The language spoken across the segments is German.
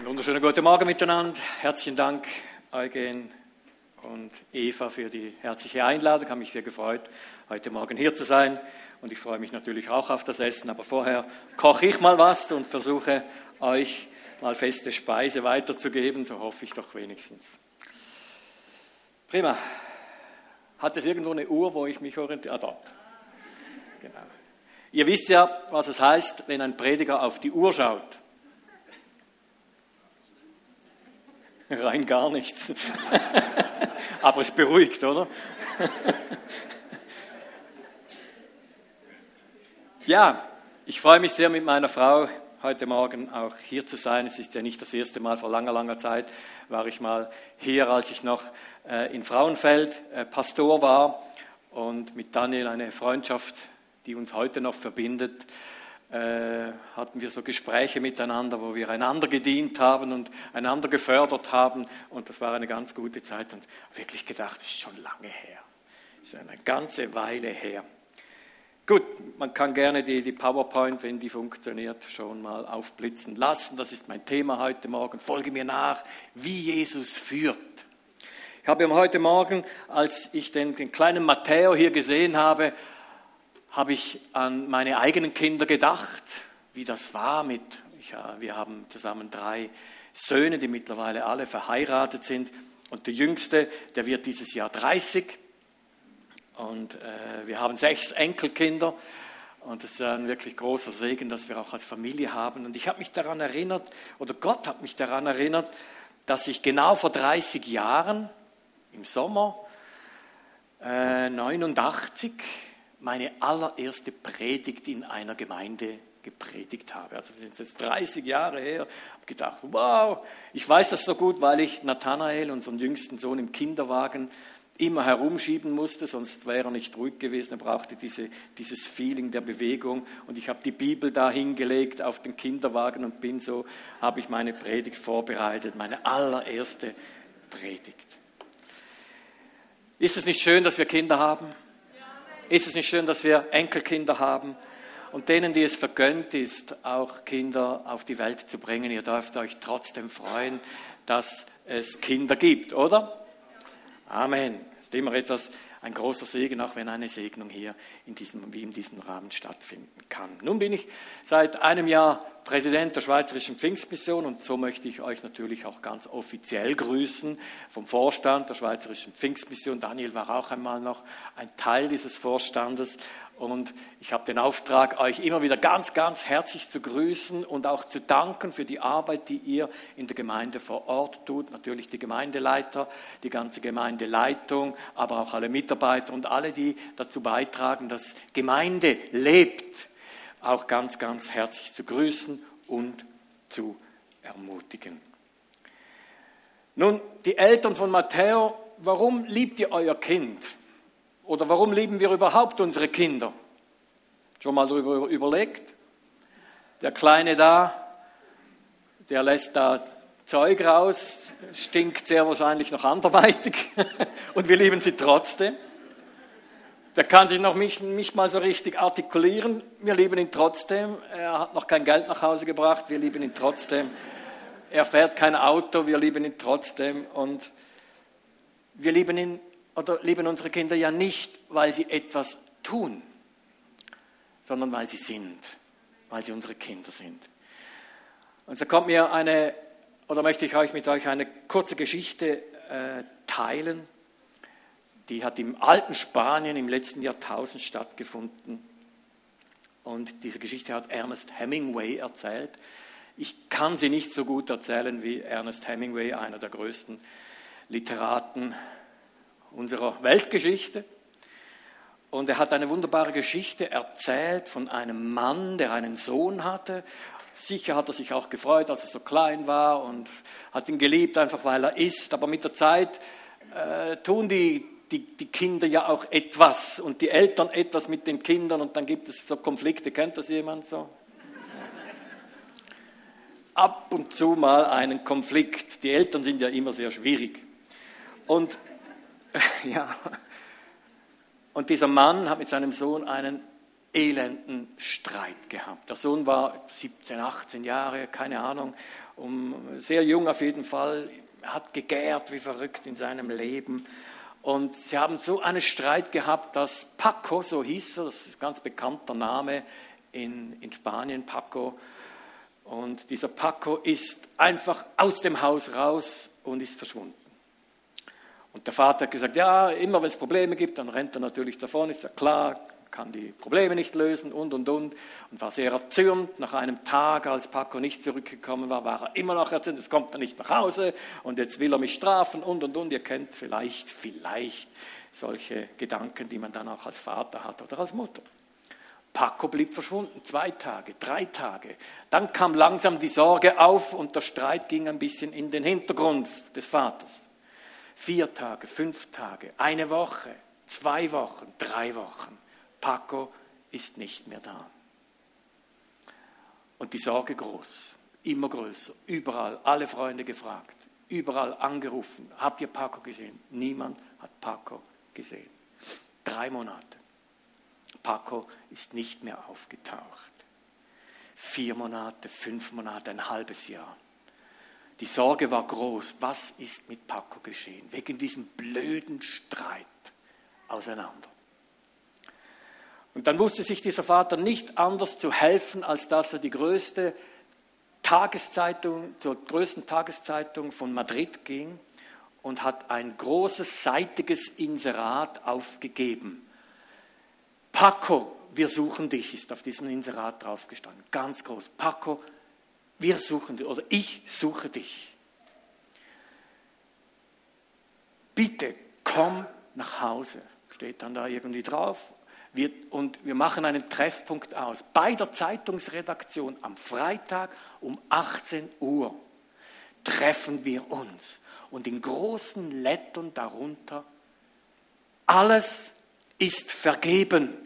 Einen wunderschönen guten Morgen miteinander. Herzlichen Dank, Eugen und Eva, für die herzliche Einladung. Ich habe mich sehr gefreut, heute Morgen hier zu sein. Und ich freue mich natürlich auch auf das Essen. Aber vorher koche ich mal was und versuche euch mal feste Speise weiterzugeben. So hoffe ich doch wenigstens. Prima. Hat es irgendwo eine Uhr, wo ich mich orientiere? Ah, dort. Genau. Ihr wisst ja, was es heißt, wenn ein Prediger auf die Uhr schaut. Rein gar nichts. Aber es beruhigt, oder? ja, ich freue mich sehr mit meiner Frau heute Morgen auch hier zu sein. Es ist ja nicht das erste Mal, vor langer, langer Zeit war ich mal hier, als ich noch äh, in Frauenfeld äh, Pastor war und mit Daniel eine Freundschaft, die uns heute noch verbindet hatten wir so Gespräche miteinander, wo wir einander gedient haben und einander gefördert haben. Und das war eine ganz gute Zeit und wirklich gedacht, es ist schon lange her. Es ist eine ganze Weile her. Gut, man kann gerne die, die PowerPoint, wenn die funktioniert, schon mal aufblitzen lassen. Das ist mein Thema heute Morgen. Folge mir nach, wie Jesus führt. Ich habe heute Morgen, als ich den, den kleinen Matteo hier gesehen habe, habe ich an meine eigenen Kinder gedacht, wie das war mit, ja, wir haben zusammen drei Söhne, die mittlerweile alle verheiratet sind. Und der jüngste, der wird dieses Jahr 30. Und äh, wir haben sechs Enkelkinder. Und es ist ein wirklich großer Segen, dass wir auch als Familie haben. Und ich habe mich daran erinnert, oder Gott hat mich daran erinnert, dass ich genau vor 30 Jahren im Sommer äh, 89 meine allererste Predigt in einer Gemeinde gepredigt habe. Also wir sind jetzt 30 Jahre her, habe gedacht, wow, ich weiß das so gut, weil ich Nathanael, unseren jüngsten Sohn, im Kinderwagen immer herumschieben musste, sonst wäre er nicht ruhig gewesen. Er brauchte diese, dieses Feeling der Bewegung. Und ich habe die Bibel da hingelegt auf den Kinderwagen und bin so, habe ich meine Predigt vorbereitet, meine allererste Predigt. Ist es nicht schön, dass wir Kinder haben? Ist es nicht schön, dass wir Enkelkinder haben und denen, die es vergönnt ist, auch Kinder auf die Welt zu bringen? Ihr dürft euch trotzdem freuen, dass es Kinder gibt, oder? Amen. Das ist immer etwas, ein großer Segen, auch wenn eine Segnung hier in diesem, wie in diesem Rahmen stattfinden kann. Nun bin ich seit einem Jahr Präsident der Schweizerischen Pfingstmission und so möchte ich euch natürlich auch ganz offiziell grüßen vom Vorstand der Schweizerischen Pfingstmission. Daniel war auch einmal noch ein Teil dieses Vorstandes und ich habe den Auftrag, euch immer wieder ganz, ganz herzlich zu grüßen und auch zu danken für die Arbeit, die ihr in der Gemeinde vor Ort tut. Natürlich die Gemeindeleiter, die ganze Gemeindeleitung, aber auch alle Mitarbeiter und alle, die dazu beitragen, dass Gemeinde lebt. Auch ganz, ganz herzlich zu grüßen und zu ermutigen. Nun, die Eltern von Matteo, warum liebt ihr euer Kind? Oder warum lieben wir überhaupt unsere Kinder? Schon mal darüber überlegt? Der Kleine da, der lässt da Zeug raus, stinkt sehr wahrscheinlich noch anderweitig und wir lieben sie trotzdem. Der kann sich noch nicht, nicht mal so richtig artikulieren. Wir lieben ihn trotzdem. Er hat noch kein Geld nach Hause gebracht. Wir lieben ihn trotzdem. Er fährt kein Auto. Wir lieben ihn trotzdem. Und wir lieben ihn oder lieben unsere Kinder ja nicht, weil sie etwas tun, sondern weil sie sind, weil sie unsere Kinder sind. Und so kommt mir eine, oder möchte ich euch mit euch eine kurze Geschichte äh, teilen. Die hat im alten Spanien im letzten Jahrtausend stattgefunden. Und diese Geschichte hat Ernest Hemingway erzählt. Ich kann sie nicht so gut erzählen wie Ernest Hemingway, einer der größten Literaten unserer Weltgeschichte. Und er hat eine wunderbare Geschichte erzählt von einem Mann, der einen Sohn hatte. Sicher hat er sich auch gefreut, als er so klein war und hat ihn geliebt, einfach weil er ist. Aber mit der Zeit äh, tun die, die, die Kinder ja auch etwas und die Eltern etwas mit den Kindern und dann gibt es so Konflikte. Kennt das jemand so? Ab und zu mal einen Konflikt. Die Eltern sind ja immer sehr schwierig. Und ja. Und dieser Mann hat mit seinem Sohn einen elenden Streit gehabt. Der Sohn war 17, 18 Jahre, keine Ahnung. um, sehr jung auf jeden Fall, hat gegärt wie verrückt in seinem Leben. Und sie haben so einen Streit gehabt, dass Paco, so hieß er, das ist ein ganz bekannter Name in, in Spanien, Paco. Und dieser Paco ist einfach aus dem Haus raus und ist verschwunden. Und der Vater hat gesagt, ja, immer wenn es Probleme gibt, dann rennt er natürlich davon, ist ja klar, kann die Probleme nicht lösen und, und, und. Und war sehr erzürnt. Nach einem Tag, als Paco nicht zurückgekommen war, war er immer noch erzürnt. Jetzt kommt er nicht nach Hause und jetzt will er mich strafen und, und, und. Ihr kennt vielleicht, vielleicht solche Gedanken, die man dann auch als Vater hat oder als Mutter. Paco blieb verschwunden, zwei Tage, drei Tage. Dann kam langsam die Sorge auf und der Streit ging ein bisschen in den Hintergrund des Vaters vier Tage, fünf Tage, eine Woche, zwei Wochen, drei Wochen. Paco ist nicht mehr da. Und die Sorge groß, immer größer, überall, alle Freunde gefragt, überall angerufen. Habt ihr Paco gesehen? Niemand hat Paco gesehen. Drei Monate. Paco ist nicht mehr aufgetaucht. Vier Monate, fünf Monate, ein halbes Jahr. Die Sorge war groß. Was ist mit Paco geschehen? Wegen diesem blöden Streit auseinander. Und dann wusste sich dieser Vater nicht anders zu helfen, als dass er die größte Tageszeitung, zur größten Tageszeitung von Madrid ging und hat ein großes seitiges Inserat aufgegeben. Paco, wir suchen dich, ist auf diesem Inserat draufgestanden. Ganz groß. Paco, wir suchen dich oder ich suche dich. Bitte komm nach Hause. Steht dann da irgendwie drauf. Wir, und wir machen einen Treffpunkt aus. Bei der Zeitungsredaktion am Freitag um 18 Uhr treffen wir uns. Und in großen Lettern darunter, alles ist vergeben.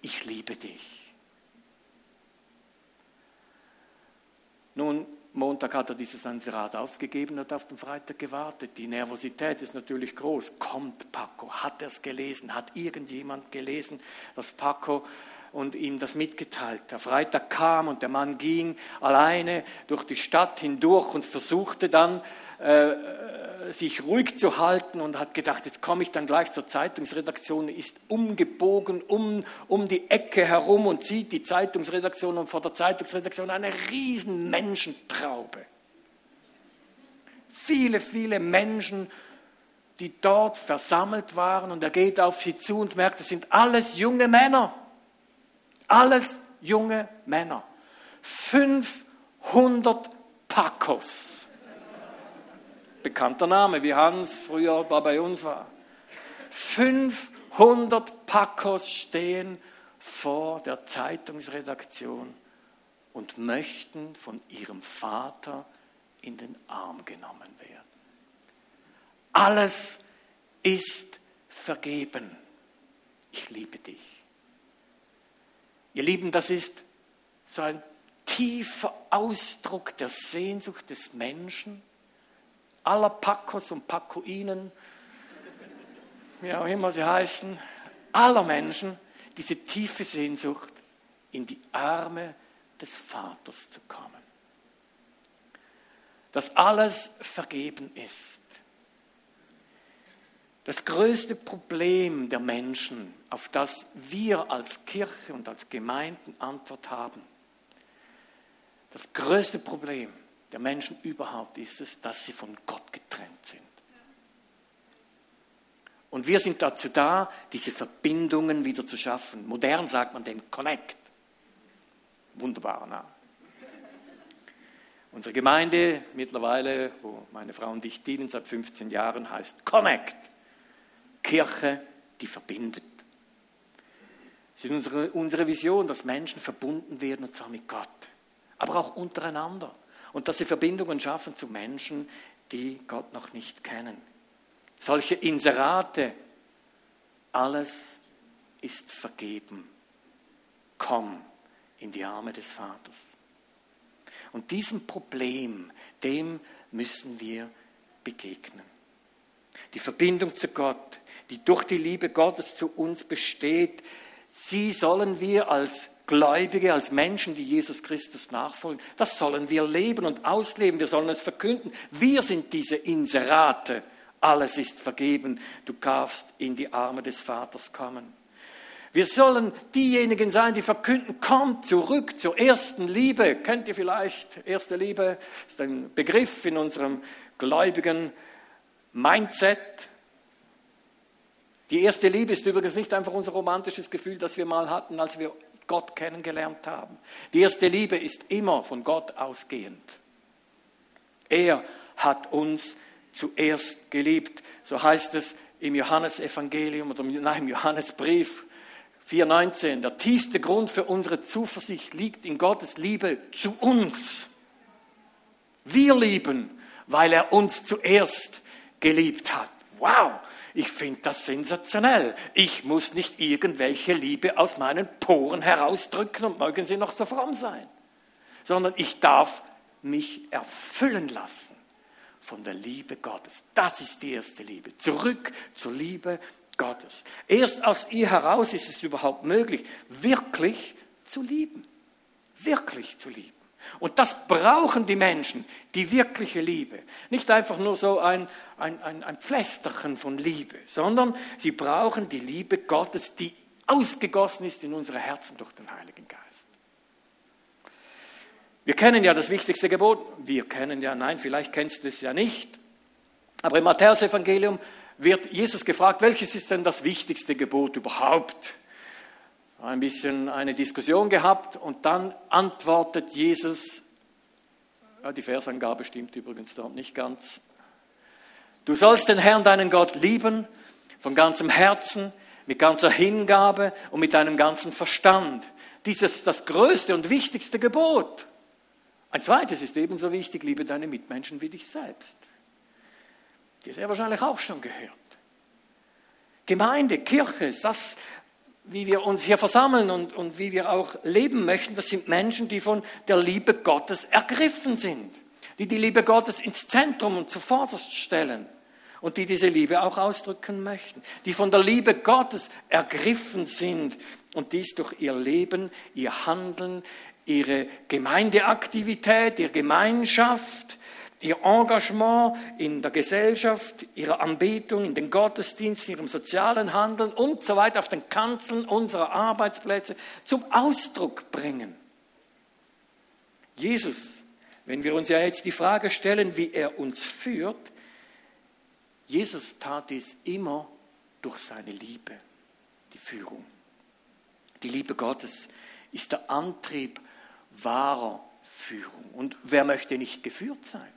Ich liebe dich. Nun, Montag hat er dieses Anserat aufgegeben und auf den Freitag gewartet. Die Nervosität ist natürlich groß. Kommt Paco? Hat er es gelesen? Hat irgendjemand gelesen, dass Paco und ihm das mitgeteilt. Der Freitag kam und der Mann ging alleine durch die Stadt hindurch und versuchte dann äh, sich ruhig zu halten und hat gedacht, jetzt komme ich dann gleich zur Zeitungsredaktion, ist umgebogen um, um die Ecke herum und sieht die Zeitungsredaktion und vor der Zeitungsredaktion eine riesen Menschentraube. Viele, viele Menschen, die dort versammelt waren und er geht auf sie zu und merkt, es sind alles junge Männer. Alles junge Männer. 500 Pacos bekannter Name, wie Hans früher bei uns war. 500 Pacos stehen vor der Zeitungsredaktion und möchten von ihrem Vater in den Arm genommen werden. Alles ist vergeben. Ich liebe dich. Ihr Lieben, das ist so ein tiefer Ausdruck der Sehnsucht des Menschen aller Pacos und Pacoinen, wie auch immer sie heißen, aller Menschen, diese tiefe Sehnsucht, in die Arme des Vaters zu kommen. Dass alles vergeben ist. Das größte Problem der Menschen, auf das wir als Kirche und als Gemeinden Antwort haben, das größte Problem der Menschen überhaupt ist es, dass sie von Gott getrennt sind. Und wir sind dazu da, diese Verbindungen wieder zu schaffen. Modern sagt man dem Connect. Wunderbar, na? Unsere Gemeinde mittlerweile, wo meine Frau und ich dienen seit 15 Jahren, heißt Connect. Kirche, die verbindet. Es ist unsere, unsere Vision, dass Menschen verbunden werden, und zwar mit Gott, aber auch untereinander und dass sie Verbindungen schaffen zu Menschen, die Gott noch nicht kennen. Solche Inserate, alles ist vergeben. Komm in die Arme des Vaters. Und diesem Problem, dem müssen wir begegnen. Die Verbindung zu Gott, die durch die Liebe Gottes zu uns besteht, sie sollen wir als Gläubige, als Menschen, die Jesus Christus nachfolgen. Das sollen wir leben und ausleben. Wir sollen es verkünden. Wir sind diese Inserate. Alles ist vergeben. Du darfst in die Arme des Vaters kommen. Wir sollen diejenigen sein, die verkünden, kommt zurück zur ersten Liebe. Kennt ihr vielleicht? Erste Liebe ist ein Begriff in unserem gläubigen Mindset. Die erste Liebe ist übrigens nicht einfach unser romantisches Gefühl, das wir mal hatten, als wir Gott kennengelernt haben. Die erste Liebe ist immer von Gott ausgehend. Er hat uns zuerst geliebt. So heißt es im Johannesevangelium oder nein, im Johannesbrief 4,19. Der tiefste Grund für unsere Zuversicht liegt in Gottes Liebe zu uns. Wir lieben, weil er uns zuerst geliebt hat. Wow, ich finde das sensationell. Ich muss nicht irgendwelche Liebe aus meinen Poren herausdrücken und mögen sie noch so fromm sein, sondern ich darf mich erfüllen lassen von der Liebe Gottes. Das ist die erste Liebe. Zurück zur Liebe Gottes. Erst aus ihr heraus ist es überhaupt möglich, wirklich zu lieben. Wirklich zu lieben. Und das brauchen die Menschen, die wirkliche Liebe. Nicht einfach nur so ein, ein, ein, ein Pflästerchen von Liebe, sondern sie brauchen die Liebe Gottes, die ausgegossen ist in unsere Herzen durch den Heiligen Geist. Wir kennen ja das wichtigste Gebot. Wir kennen ja, nein, vielleicht kennst du es ja nicht. Aber im Matthäusevangelium wird Jesus gefragt, welches ist denn das wichtigste Gebot überhaupt? Ein bisschen eine Diskussion gehabt und dann antwortet Jesus, ja, die Versangabe stimmt übrigens dort nicht ganz, du sollst den Herrn, deinen Gott, lieben, von ganzem Herzen, mit ganzer Hingabe und mit deinem ganzen Verstand. Dieses ist das größte und wichtigste Gebot. Ein zweites ist ebenso wichtig, liebe deine Mitmenschen wie dich selbst. Die ist ja wahrscheinlich auch schon gehört. Gemeinde, Kirche, ist das, wie wir uns hier versammeln und, und wie wir auch leben möchten, das sind Menschen, die von der Liebe Gottes ergriffen sind, die die Liebe Gottes ins Zentrum und zuvorderst stellen und die diese Liebe auch ausdrücken möchten, die von der Liebe Gottes ergriffen sind und dies durch ihr Leben, ihr Handeln, ihre Gemeindeaktivität, ihre Gemeinschaft, ihr Engagement in der Gesellschaft, ihre Anbetung, in den Gottesdiensten, ihrem sozialen Handeln und so weiter auf den Kanzeln unserer Arbeitsplätze zum Ausdruck bringen. Jesus, wenn wir uns ja jetzt die Frage stellen, wie er uns führt, Jesus tat dies immer durch seine Liebe, die Führung. Die Liebe Gottes ist der Antrieb wahrer Führung. Und wer möchte nicht geführt sein?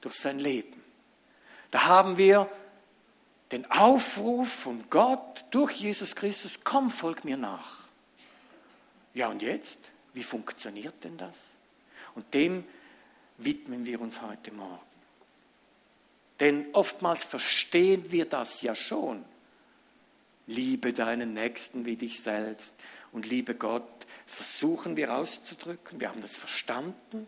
Durch sein Leben. Da haben wir den Aufruf von Gott durch Jesus Christus, komm, folg mir nach. Ja, und jetzt? Wie funktioniert denn das? Und dem widmen wir uns heute Morgen. Denn oftmals verstehen wir das ja schon. Liebe deinen Nächsten wie dich selbst und liebe Gott versuchen wir auszudrücken. Wir haben das verstanden.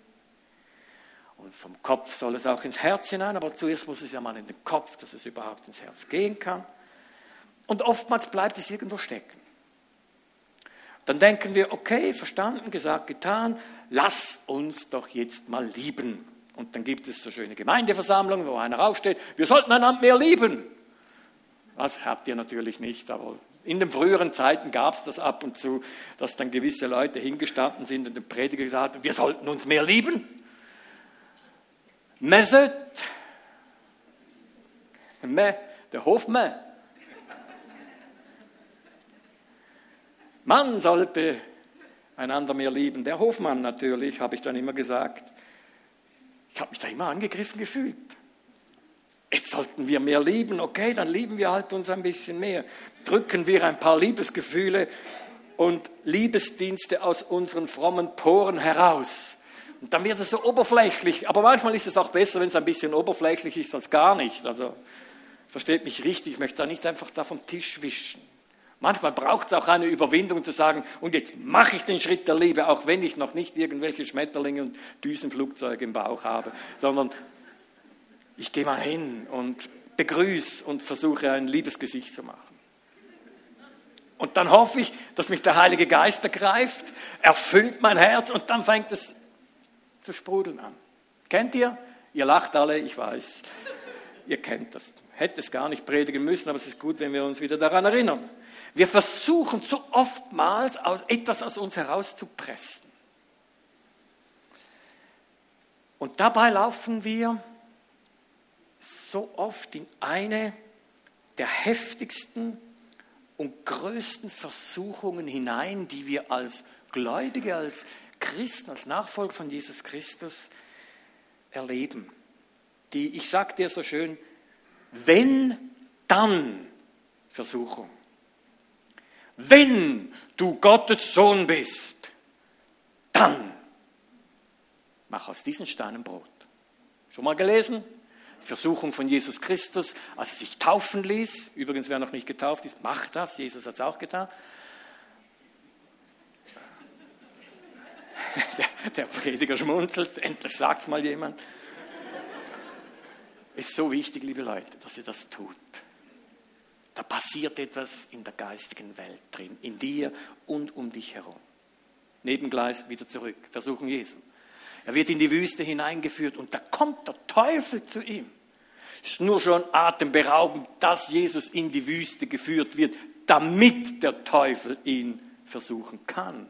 Und vom Kopf soll es auch ins Herz hinein, aber zuerst muss es ja mal in den Kopf, dass es überhaupt ins Herz gehen kann. Und oftmals bleibt es irgendwo stecken. Dann denken wir, okay, verstanden, gesagt, getan, lass uns doch jetzt mal lieben. Und dann gibt es so schöne Gemeindeversammlungen, wo einer aufsteht, wir sollten einander mehr lieben. Das habt ihr natürlich nicht, aber in den früheren Zeiten gab es das ab und zu, dass dann gewisse Leute hingestanden sind und dem Prediger gesagt haben, wir sollten uns mehr lieben. Messet, Me, der Hofmann. Man sollte einander mehr lieben. Der Hofmann natürlich, habe ich dann immer gesagt. Ich habe mich da immer angegriffen gefühlt. Jetzt sollten wir mehr lieben, okay, dann lieben wir halt uns ein bisschen mehr. Drücken wir ein paar Liebesgefühle und Liebesdienste aus unseren frommen Poren heraus. Und dann wird es so oberflächlich. Aber manchmal ist es auch besser, wenn es ein bisschen oberflächlich ist, als gar nicht. Also, versteht mich richtig, ich möchte da nicht einfach da vom Tisch wischen. Manchmal braucht es auch eine Überwindung zu sagen, und jetzt mache ich den Schritt der Liebe, auch wenn ich noch nicht irgendwelche Schmetterlinge und Düsenflugzeuge im Bauch habe, sondern ich gehe mal hin und begrüße und versuche ein Liebesgesicht zu machen. Und dann hoffe ich, dass mich der Heilige Geist ergreift, erfüllt mein Herz und dann fängt es zu sprudeln an. Kennt ihr? Ihr lacht alle, ich weiß. Ihr kennt das. Hätte es gar nicht predigen müssen, aber es ist gut, wenn wir uns wieder daran erinnern. Wir versuchen so oftmals etwas aus uns herauszupressen. Und dabei laufen wir so oft in eine der heftigsten und größten Versuchungen hinein, die wir als Gläubige, als Christen, als Nachfolger von Jesus Christus erleben. Die, ich sage dir so schön, wenn, dann Versuchung. Wenn du Gottes Sohn bist, dann mach aus diesen Steinen Brot. Schon mal gelesen? Versuchung von Jesus Christus, als er sich taufen ließ. Übrigens, wer noch nicht getauft ist, macht das. Jesus hat es auch getan. Der, Prediger schmunzelt, endlich sagt es mal jemand. Ist so wichtig, liebe Leute, dass ihr das tut. Da passiert etwas in der geistigen Welt drin, in dir und um dich herum. Nebengleis wieder zurück, Versuchung Jesu. Er wird in die Wüste hineingeführt und da kommt der Teufel zu ihm. Ist nur schon atemberaubend, dass Jesus in die Wüste geführt wird, damit der Teufel ihn versuchen kann.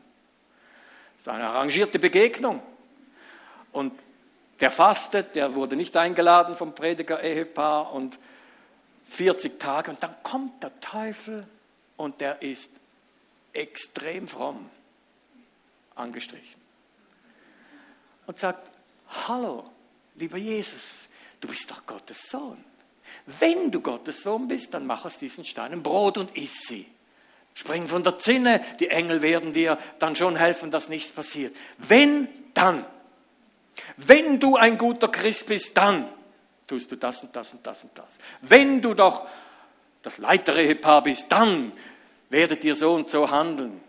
Das ist eine arrangierte Begegnung. Und der fastet, der wurde nicht eingeladen vom Prediger-Ehepaar und 40 Tage und dann kommt der Teufel und der ist extrem fromm angestrichen und sagt, hallo, lieber Jesus, du bist doch Gottes Sohn. Wenn du Gottes Sohn bist, dann mach aus diesen Steinen Brot und iss sie. Spring von der Zinne, die Engel werden dir dann schon helfen, dass nichts passiert. Wenn, dann. Wenn du ein guter Christ bist, dann tust du das und das und das und das. Wenn du doch das Leiterehepaar bist, dann werdet ihr so und so handeln.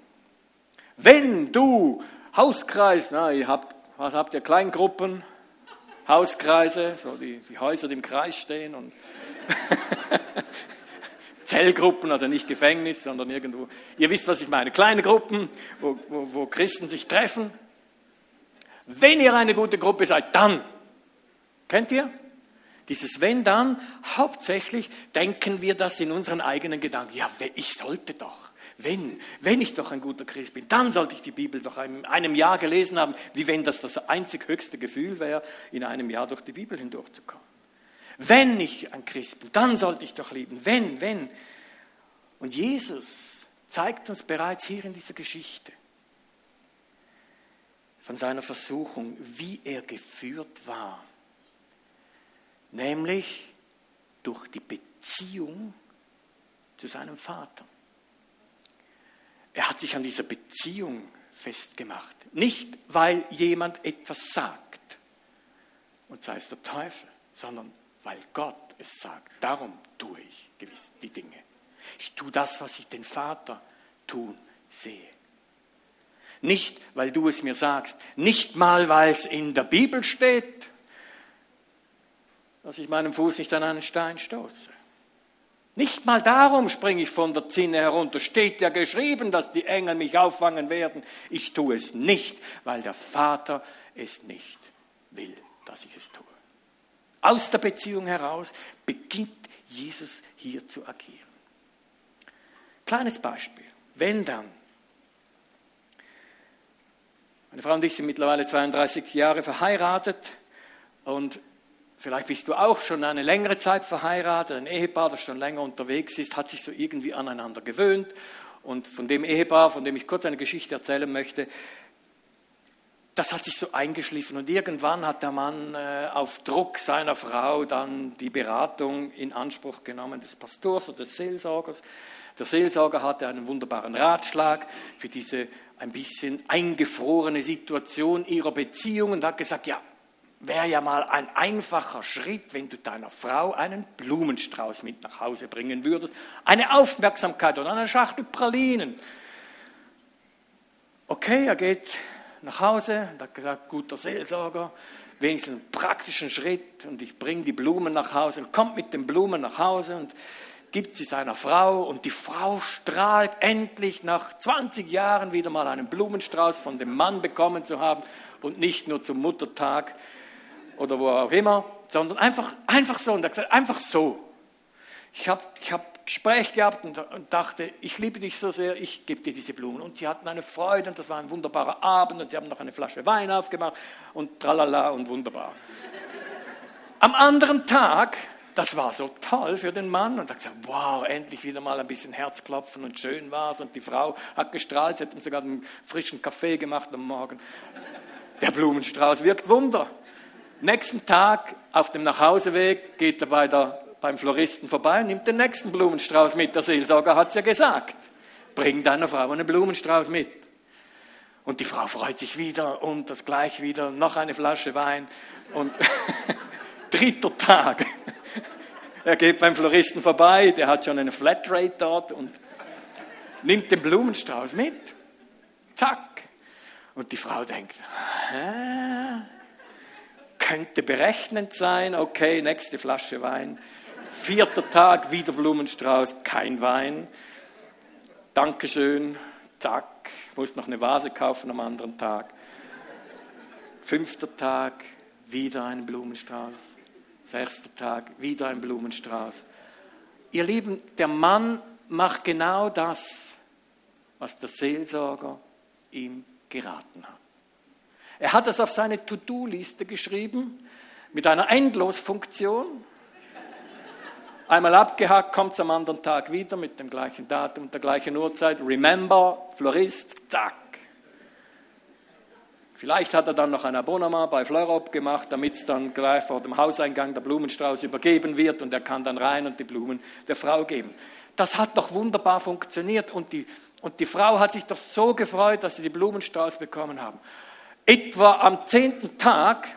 Wenn du Hauskreis, na, ihr habt was habt ihr? Kleingruppen, Hauskreise, so die, die Häuser, die im Kreis stehen und Zellgruppen, also nicht Gefängnis, sondern irgendwo. Ihr wisst, was ich meine. Kleine Gruppen, wo, wo, wo Christen sich treffen. Wenn ihr eine gute Gruppe seid, dann. Kennt ihr? Dieses wenn dann, hauptsächlich denken wir das in unseren eigenen Gedanken. Ja, ich sollte doch. Wenn, wenn ich doch ein guter Christ bin, dann sollte ich die Bibel doch in einem Jahr gelesen haben, wie wenn das das einzig höchste Gefühl wäre, in einem Jahr durch die Bibel hindurchzukommen. Wenn ich ein Christ bin, dann sollte ich doch lieben. Wenn, wenn. Und Jesus zeigt uns bereits hier in dieser Geschichte von seiner Versuchung, wie er geführt war. Nämlich durch die Beziehung zu seinem Vater. Er hat sich an dieser Beziehung festgemacht. Nicht, weil jemand etwas sagt, und sei es der Teufel, sondern weil Gott es sagt. Darum tue ich gewiss die Dinge. Ich tue das, was ich den Vater tun sehe. Nicht, weil du es mir sagst, nicht mal, weil es in der Bibel steht, dass ich meinen Fuß nicht an einen Stein stoße. Nicht mal darum springe ich von der Zinne herunter. Steht ja geschrieben, dass die Engel mich auffangen werden. Ich tue es nicht, weil der Vater es nicht will, dass ich es tue. Aus der Beziehung heraus beginnt Jesus hier zu agieren. Kleines Beispiel. Wenn dann. Meine Frau und ich sind mittlerweile 32 Jahre verheiratet und Vielleicht bist du auch schon eine längere Zeit verheiratet, ein Ehepaar, das schon länger unterwegs ist, hat sich so irgendwie aneinander gewöhnt. Und von dem Ehepaar, von dem ich kurz eine Geschichte erzählen möchte, das hat sich so eingeschliffen. Und irgendwann hat der Mann äh, auf Druck seiner Frau dann die Beratung in Anspruch genommen des Pastors oder des Seelsorgers. Der Seelsorger hatte einen wunderbaren Ratschlag für diese ein bisschen eingefrorene Situation ihrer Beziehung und hat gesagt, ja, wäre ja mal ein einfacher Schritt, wenn du deiner Frau einen Blumenstrauß mit nach Hause bringen würdest. Eine Aufmerksamkeit oder eine Schachtel Pralinen. Okay, er geht nach Hause und hat gesagt, guter Seelsorger, wenigstens einen praktischen Schritt und ich bringe die Blumen nach Hause und kommt mit den Blumen nach Hause und gibt sie seiner Frau und die Frau strahlt endlich nach 20 Jahren wieder mal einen Blumenstrauß von dem Mann bekommen zu haben und nicht nur zum Muttertag oder wo auch immer, sondern einfach, einfach so. Und er gesagt, einfach so. Ich habe ich hab Gespräch gehabt und, und, dachte, ich liebe dich so sehr, ich gebe dir diese Blumen. Und sie hatten eine Freude und das war ein wunderbarer Abend und sie haben noch eine Flasche Wein aufgemacht und tralala und wunderbar. Am anderen Tag das war so toll für den Mann und hat gesagt, wow, endlich wieder mal ein bisschen Herzklopfen und schön war es. Und die Frau hat gestrahlt, sie hat ihm sogar einen frischen Kaffee gemacht am Morgen. Der Blumenstrauß wirkt Wunder. Nächsten Tag auf dem Nachhauseweg geht er bei der, beim Floristen vorbei und nimmt den nächsten Blumenstrauß mit. Der Seelsorger hat es ja gesagt. Bring deiner Frau einen Blumenstrauß mit. Und die Frau freut sich wieder und das gleich wieder, noch eine Flasche Wein. Und dritter Tag er geht beim Floristen vorbei, der hat schon eine Flatrate dort und nimmt den Blumenstrauß mit. Zack. Und die Frau denkt, Hä? könnte berechnend sein, okay, nächste Flasche Wein. Vierter Tag, wieder Blumenstrauß, kein Wein. Dankeschön, zack, muss noch eine Vase kaufen am anderen Tag. Fünfter Tag, wieder ein Blumenstrauß. Sechster Tag, wieder ein Blumenstrauß. Ihr Lieben, der Mann macht genau das, was der Seelsorger ihm geraten hat. Er hat es auf seine To-Do-Liste geschrieben mit einer Endlosfunktion. Einmal abgehakt, kommt es am anderen Tag wieder mit dem gleichen Datum, der gleichen Uhrzeit. Remember, Florist, zack. Vielleicht hat er dann noch ein Abonnement bei Fleurop gemacht, damit es dann gleich vor dem Hauseingang der Blumenstrauß übergeben wird und er kann dann rein und die Blumen der Frau geben. Das hat doch wunderbar funktioniert und die, und die Frau hat sich doch so gefreut, dass sie die Blumenstrauß bekommen haben. Etwa am zehnten Tag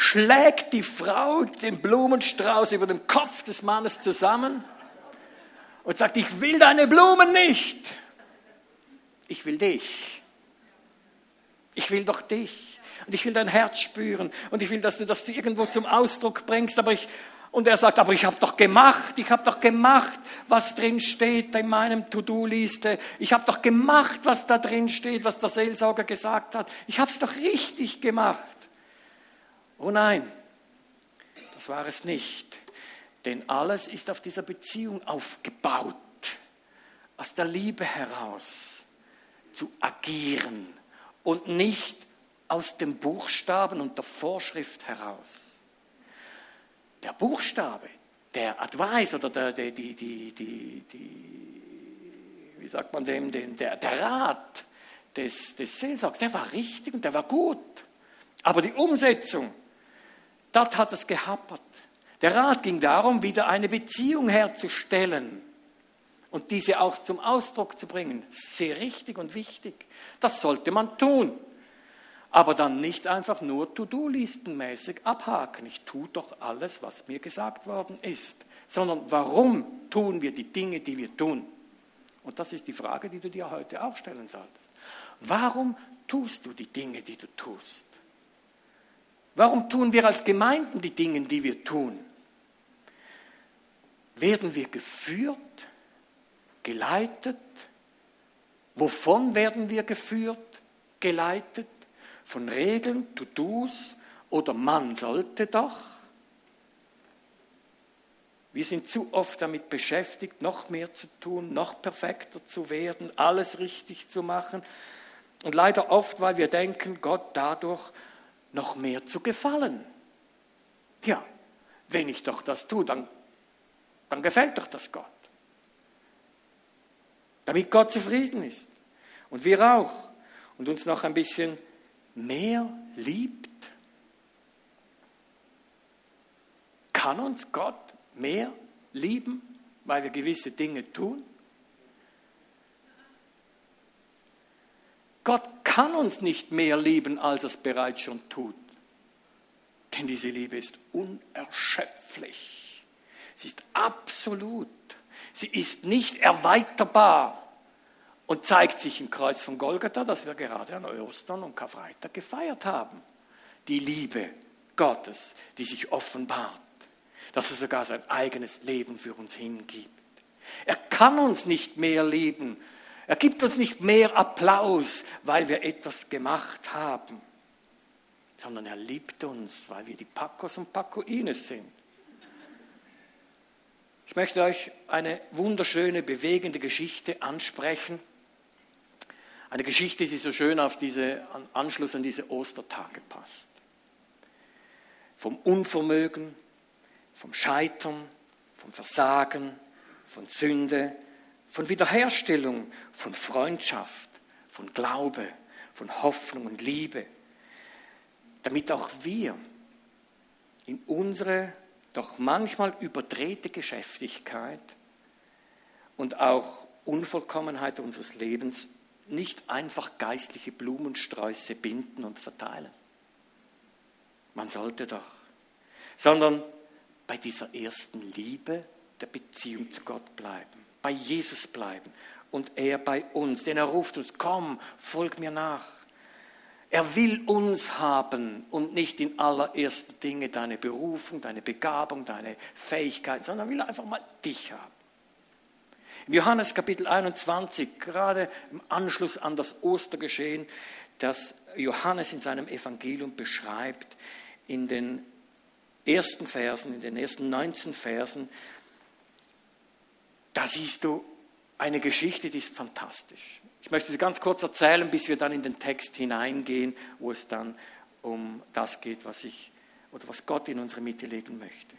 schlägt die Frau den Blumenstrauß über dem Kopf des Mannes zusammen und sagt, ich will deine Blumen nicht, ich will dich. Ich will doch dich. Und ich will dein Herz spüren. Und ich will, dass du das irgendwo zum Ausdruck bringst. Aber ich, und er sagt, aber ich habe doch gemacht, ich habe doch gemacht, was drin steht in meinem To-Do-Liste. Ich habe doch gemacht, was da drin steht, was der Seelsorger gesagt hat. Ich habe es doch richtig gemacht. Oh nein, das war es nicht. Denn alles ist auf dieser Beziehung aufgebaut, aus der Liebe heraus zu agieren und nicht aus dem Buchstaben und der Vorschrift heraus. Der Buchstabe, der Advice oder der, der, die, die, die, die, wie sagt man dem, den, der, der Rat des, des Seelsorgers, der war richtig und der war gut. Aber die Umsetzung, dort hat es gehappert. Der Rat ging darum, wieder eine Beziehung herzustellen und diese auch zum Ausdruck zu bringen. Sehr richtig und wichtig. Das sollte man tun. Aber dann nicht einfach nur To-Do-Listenmäßig abhaken. Ich tue doch alles, was mir gesagt worden ist. Sondern warum tun wir die Dinge, die wir tun? Und das ist die Frage, die du dir heute auch stellen solltest. Warum tust du die Dinge, die du tust? Warum tun wir als Gemeinden die Dinge, die wir tun? Werden wir geführt geleitet. Wovon werden wir geführt, geleitet? Von Regeln, To-Dos oder man sollte doch? Wir sind zu oft damit beschäftigt, noch mehr zu tun, noch perfekter zu werden, alles richtig zu machen. Und leider oft, weil wir denken, Gott dadurch noch mehr zu gefallen. Ja, wenn ich doch das tue, dann, dann gefällt doch das Gott damit Gott zufrieden ist und wir auch und uns noch ein bisschen mehr liebt? Kann uns Gott mehr lieben, weil wir gewisse Dinge tun? Gott kann uns nicht mehr lieben, als es bereits schon tut. Denn diese Liebe ist unerschöpflich. Sie ist absolut. Sie ist nicht erweiterbar und zeigt sich im Kreuz von Golgatha, das wir gerade an Ostern und Karfreitag gefeiert haben. Die Liebe Gottes, die sich offenbart. dass er sogar sein eigenes Leben für uns hingibt. Er kann uns nicht mehr lieben. Er gibt uns nicht mehr Applaus, weil wir etwas gemacht haben, sondern er liebt uns, weil wir die Pacos und Pacoines sind. Ich möchte euch eine wunderschöne, bewegende Geschichte ansprechen. Eine Geschichte, die so schön auf diese Anschluss an diese Ostertage passt. Vom Unvermögen, vom Scheitern, vom Versagen, von Sünde, von Wiederherstellung, von Freundschaft, von Glaube, von Hoffnung und Liebe, damit auch wir in unsere doch manchmal überdrehte Geschäftigkeit und auch Unvollkommenheit unseres Lebens nicht einfach geistliche Blumensträuße binden und verteilen. Man sollte doch, sondern bei dieser ersten Liebe der Beziehung zu Gott bleiben, bei Jesus bleiben und er bei uns, denn er ruft uns, komm, folg mir nach. Er will uns haben und nicht in allerersten Dinge deine Berufung, deine Begabung, deine Fähigkeit, sondern er will einfach mal dich haben. Im Johannes Kapitel 21, gerade im Anschluss an das Ostergeschehen, das Johannes in seinem Evangelium beschreibt, in den ersten Versen, in den ersten 19 Versen, da siehst du eine Geschichte, die ist fantastisch. Ich möchte sie ganz kurz erzählen, bis wir dann in den Text hineingehen, wo es dann um das geht, was ich oder was Gott in unsere Mitte legen möchte.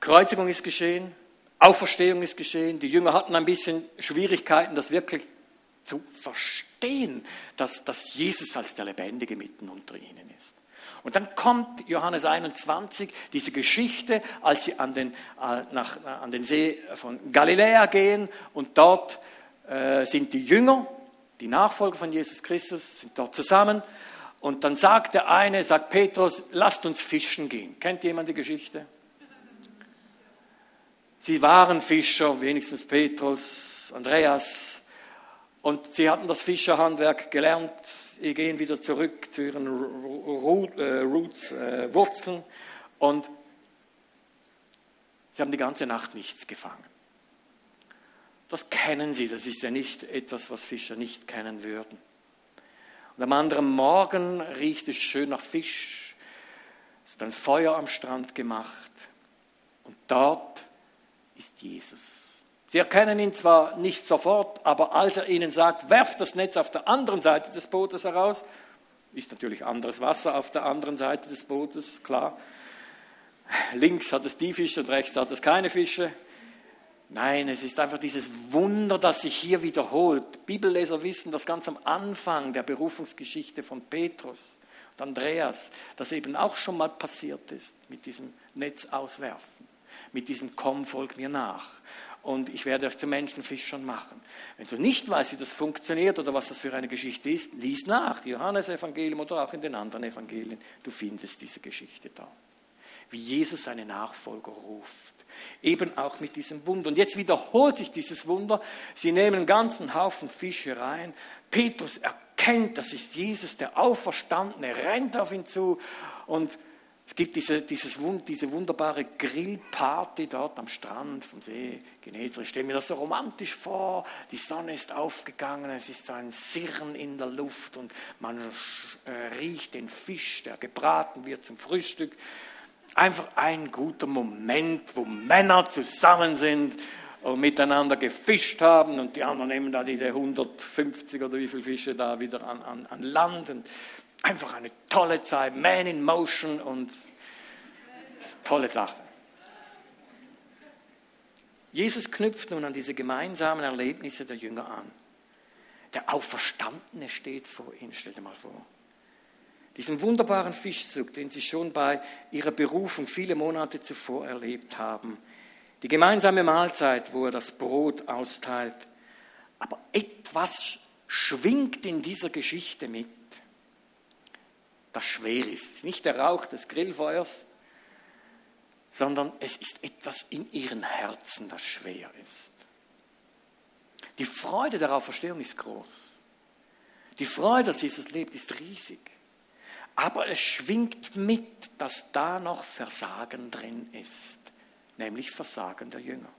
Kreuzigung ist geschehen, Auferstehung ist geschehen. Die Jünger hatten ein bisschen Schwierigkeiten, das wirklich zu verstehen, dass, dass Jesus als der Lebendige mitten unter ihnen ist. Und dann kommt Johannes 21, diese Geschichte, als sie an den, äh, nach, äh, an den See von Galiläa gehen und dort äh, sind die Jünger, die Nachfolger von Jesus Christus, sind dort zusammen. Und dann sagt der eine, sagt Petrus, lasst uns fischen gehen. Kennt jemand die Geschichte? Sie waren Fischer, wenigstens Petrus, Andreas, und sie hatten das Fischerhandwerk gelernt. Sie gehen wieder zurück zu ihren äh, Roots, äh, Wurzeln und sie haben die ganze Nacht nichts gefangen. Das kennen sie, das ist ja nicht etwas, was Fischer nicht kennen würden. Und am anderen Morgen riecht es schön nach Fisch, es ist ein Feuer am Strand gemacht und dort ist Jesus. Sie erkennen ihn zwar nicht sofort, aber als er ihnen sagt, werft das Netz auf der anderen Seite des Bootes heraus, ist natürlich anderes Wasser auf der anderen Seite des Bootes, klar. Links hat es die Fische und rechts hat es keine Fische. Nein, es ist einfach dieses Wunder, das sich hier wiederholt. Bibelleser wissen, dass ganz am Anfang der Berufungsgeschichte von Petrus und Andreas das eben auch schon mal passiert ist mit diesem Netz auswerfen, mit diesem Komm, folg mir nach und ich werde euch zu Menschenfischern machen. Wenn du nicht weißt, wie das funktioniert oder was das für eine Geschichte ist, lies nach, Johannes Evangelium oder auch in den anderen Evangelien, du findest diese Geschichte da. Wie Jesus seine Nachfolger ruft. Eben auch mit diesem Wunder. Und jetzt wiederholt sich dieses Wunder. Sie nehmen einen ganzen Haufen Fische rein. Petrus erkennt, das ist Jesus, der Auferstandene, rennt auf ihn zu und es gibt diese, dieses, diese wunderbare Grillparty dort am Strand vom See Genezareth. Ich stelle mir das so romantisch vor. Die Sonne ist aufgegangen, es ist so ein Sirren in der Luft und man äh, riecht den Fisch, der gebraten wird zum Frühstück. Einfach ein guter Moment, wo Männer zusammen sind und miteinander gefischt haben und die anderen nehmen da diese 150 oder wie viele Fische da wieder an, an, an Land. Und Einfach eine tolle Zeit, Man in Motion und tolle Sache. Jesus knüpft nun an diese gemeinsamen Erlebnisse der Jünger an. Der Auferstandene steht vor ihnen, stell dir mal vor. Diesen wunderbaren Fischzug, den sie schon bei ihrer Berufung viele Monate zuvor erlebt haben. Die gemeinsame Mahlzeit, wo er das Brot austeilt. Aber etwas schwingt in dieser Geschichte mit das schwer ist. Nicht der Rauch des Grillfeuers, sondern es ist etwas in ihren Herzen, das schwer ist. Die Freude der Auferstehung ist groß. Die Freude, dass Jesus lebt, ist riesig. Aber es schwingt mit, dass da noch Versagen drin ist, nämlich Versagen der Jünger.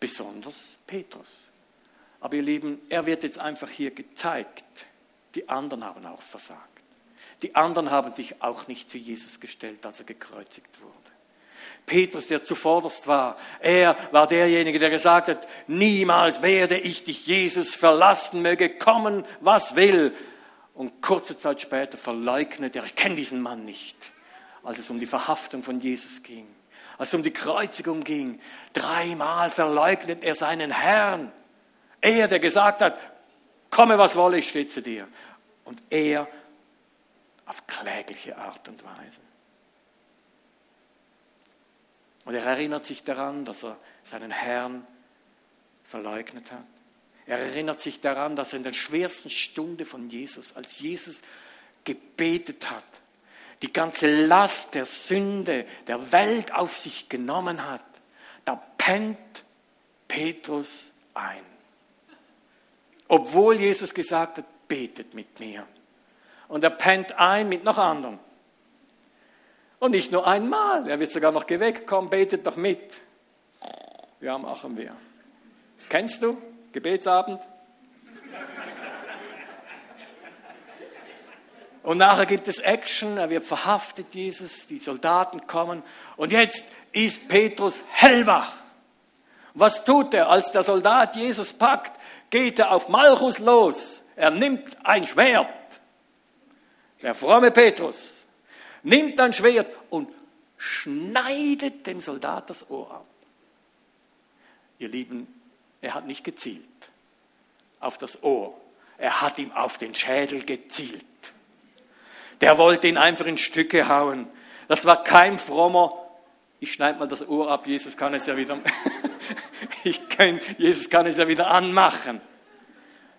Besonders Petrus. Aber ihr Lieben, er wird jetzt einfach hier gezeigt, die anderen haben auch versagt. Die anderen haben sich auch nicht zu Jesus gestellt, als er gekreuzigt wurde. Petrus, der zuvorderst war, er war derjenige, der gesagt hat, niemals werde ich dich, Jesus, verlassen, möge kommen, was will. Und kurze Zeit später verleugnet er, ich kenne diesen Mann nicht, als es um die Verhaftung von Jesus ging, als es um die Kreuzigung ging. Dreimal verleugnet er seinen Herrn. Er, der gesagt hat, komme was wolle, ich stehe zu dir. Und er auf klägliche Art und Weise. Und er erinnert sich daran, dass er seinen Herrn verleugnet hat. Er erinnert sich daran, dass er in der schwersten Stunde von Jesus, als Jesus gebetet hat, die ganze Last der Sünde der Welt auf sich genommen hat, da pennt Petrus ein. Obwohl Jesus gesagt hat, betet mit mir. Und er pennt ein mit noch anderen. Und nicht nur einmal, er wird sogar noch geweckt, komm, betet doch mit. Ja, machen wir. Kennst du? Gebetsabend. Und nachher gibt es Action, er wird verhaftet, Jesus, die Soldaten kommen. Und jetzt ist Petrus hellwach. Was tut er, als der Soldat Jesus packt? Geht er auf Malchus los. Er nimmt ein Schwert. Der fromme Petrus nimmt ein Schwert und schneidet dem Soldat das Ohr ab. Ihr Lieben, er hat nicht gezielt auf das Ohr. Er hat ihm auf den Schädel gezielt. Der wollte ihn einfach in Stücke hauen. Das war kein frommer, ich schneide mal das Ohr ab, Jesus kann es ja wieder, ich kann, Jesus kann es ja wieder anmachen.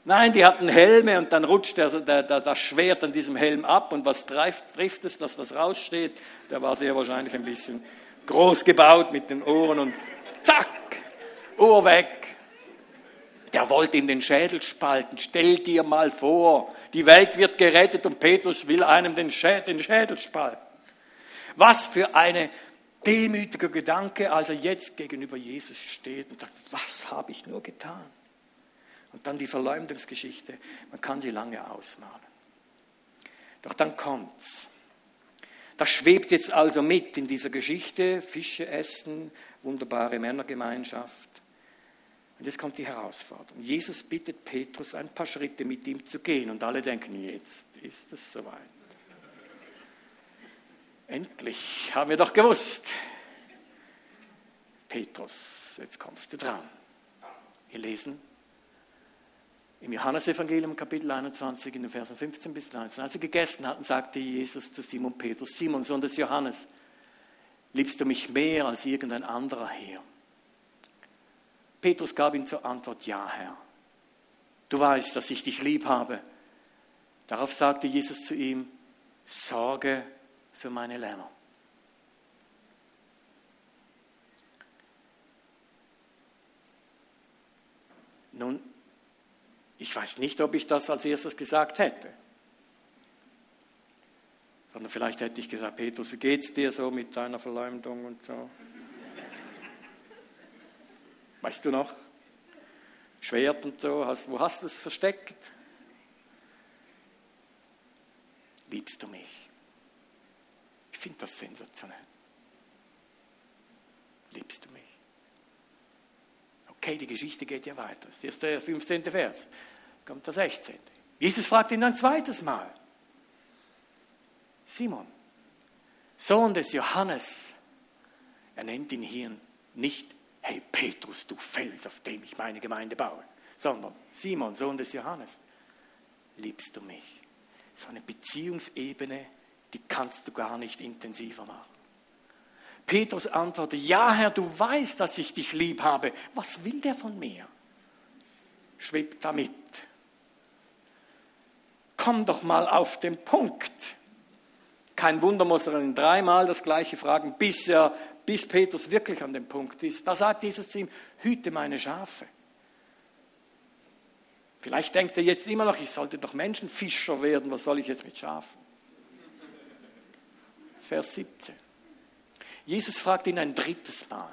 Nein, die hatten Helme und dann rutscht der, der, der, das Schwert an diesem Helm ab und was trifft, trifft es, das was raussteht, der war sehr wahrscheinlich ein bisschen groß gebaut mit den Ohren und zack, Ohr weg. Der wollte ihm den Schädel spalten. Stell dir mal vor, die Welt wird gerettet und Petrus will einem den Schädel, den Schädel spalten. Was für eine demütiger Gedanke, als er jetzt gegenüber Jesus steht und sagt, was habe ich nur getan? Und dann die Verleumdungsgeschichte, man kann sie lange ausmalen. Doch dann kommt's. Das schwebt jetzt also mit in dieser Geschichte, Fische essen, wunderbare Männergemeinschaft. Und jetzt kommt die Herausforderung. Jesus bittet Petrus, ein paar Schritte mit ihm zu gehen. Und alle denken, jetzt ist es soweit. Endlich, haben wir doch gewusst. Petrus, jetzt kommst du dran. Wir lesen im Johannesevangelium Kapitel 21 in den Versen 15 bis 19. Als sie gegessen hatten, sagte Jesus zu Simon Petrus, Simon, Sohn des Johannes, liebst du mich mehr als irgendein anderer Herr? Petrus gab ihm zur Antwort, ja, Herr. Du weißt, dass ich dich lieb habe. Darauf sagte Jesus zu ihm, sorge für meine Lämmer. Nun, ich weiß nicht, ob ich das als erstes gesagt hätte. Sondern vielleicht hätte ich gesagt, Petrus, wie geht's dir so mit deiner Verleumdung und so? Weißt du noch? Schwert und so, hast, wo hast du es versteckt? Liebst du mich? Finde das sensationell. Liebst du mich? Okay, die Geschichte geht ja weiter. Das ist der 15. Vers. Kommt der 16. Jesus fragt ihn ein zweites Mal. Simon, Sohn des Johannes, er nennt ihn hier nicht hey Petrus, du Fels, auf dem ich meine Gemeinde baue, sondern Simon, Sohn des Johannes, liebst du mich? So eine Beziehungsebene, die kannst du gar nicht intensiver machen. Petrus antwortet, ja Herr, du weißt, dass ich dich lieb habe. Was will der von mir? Schwebt damit. Komm doch mal auf den Punkt. Kein Wunder, muss er ihn dreimal das gleiche fragen, bis er bis Petrus wirklich an dem Punkt ist. Da sagt Jesus zu ihm, hüte meine Schafe. Vielleicht denkt er jetzt immer noch, ich sollte doch Menschenfischer werden, was soll ich jetzt mit Schafen? Vers 17. Jesus fragt ihn ein drittes Mal,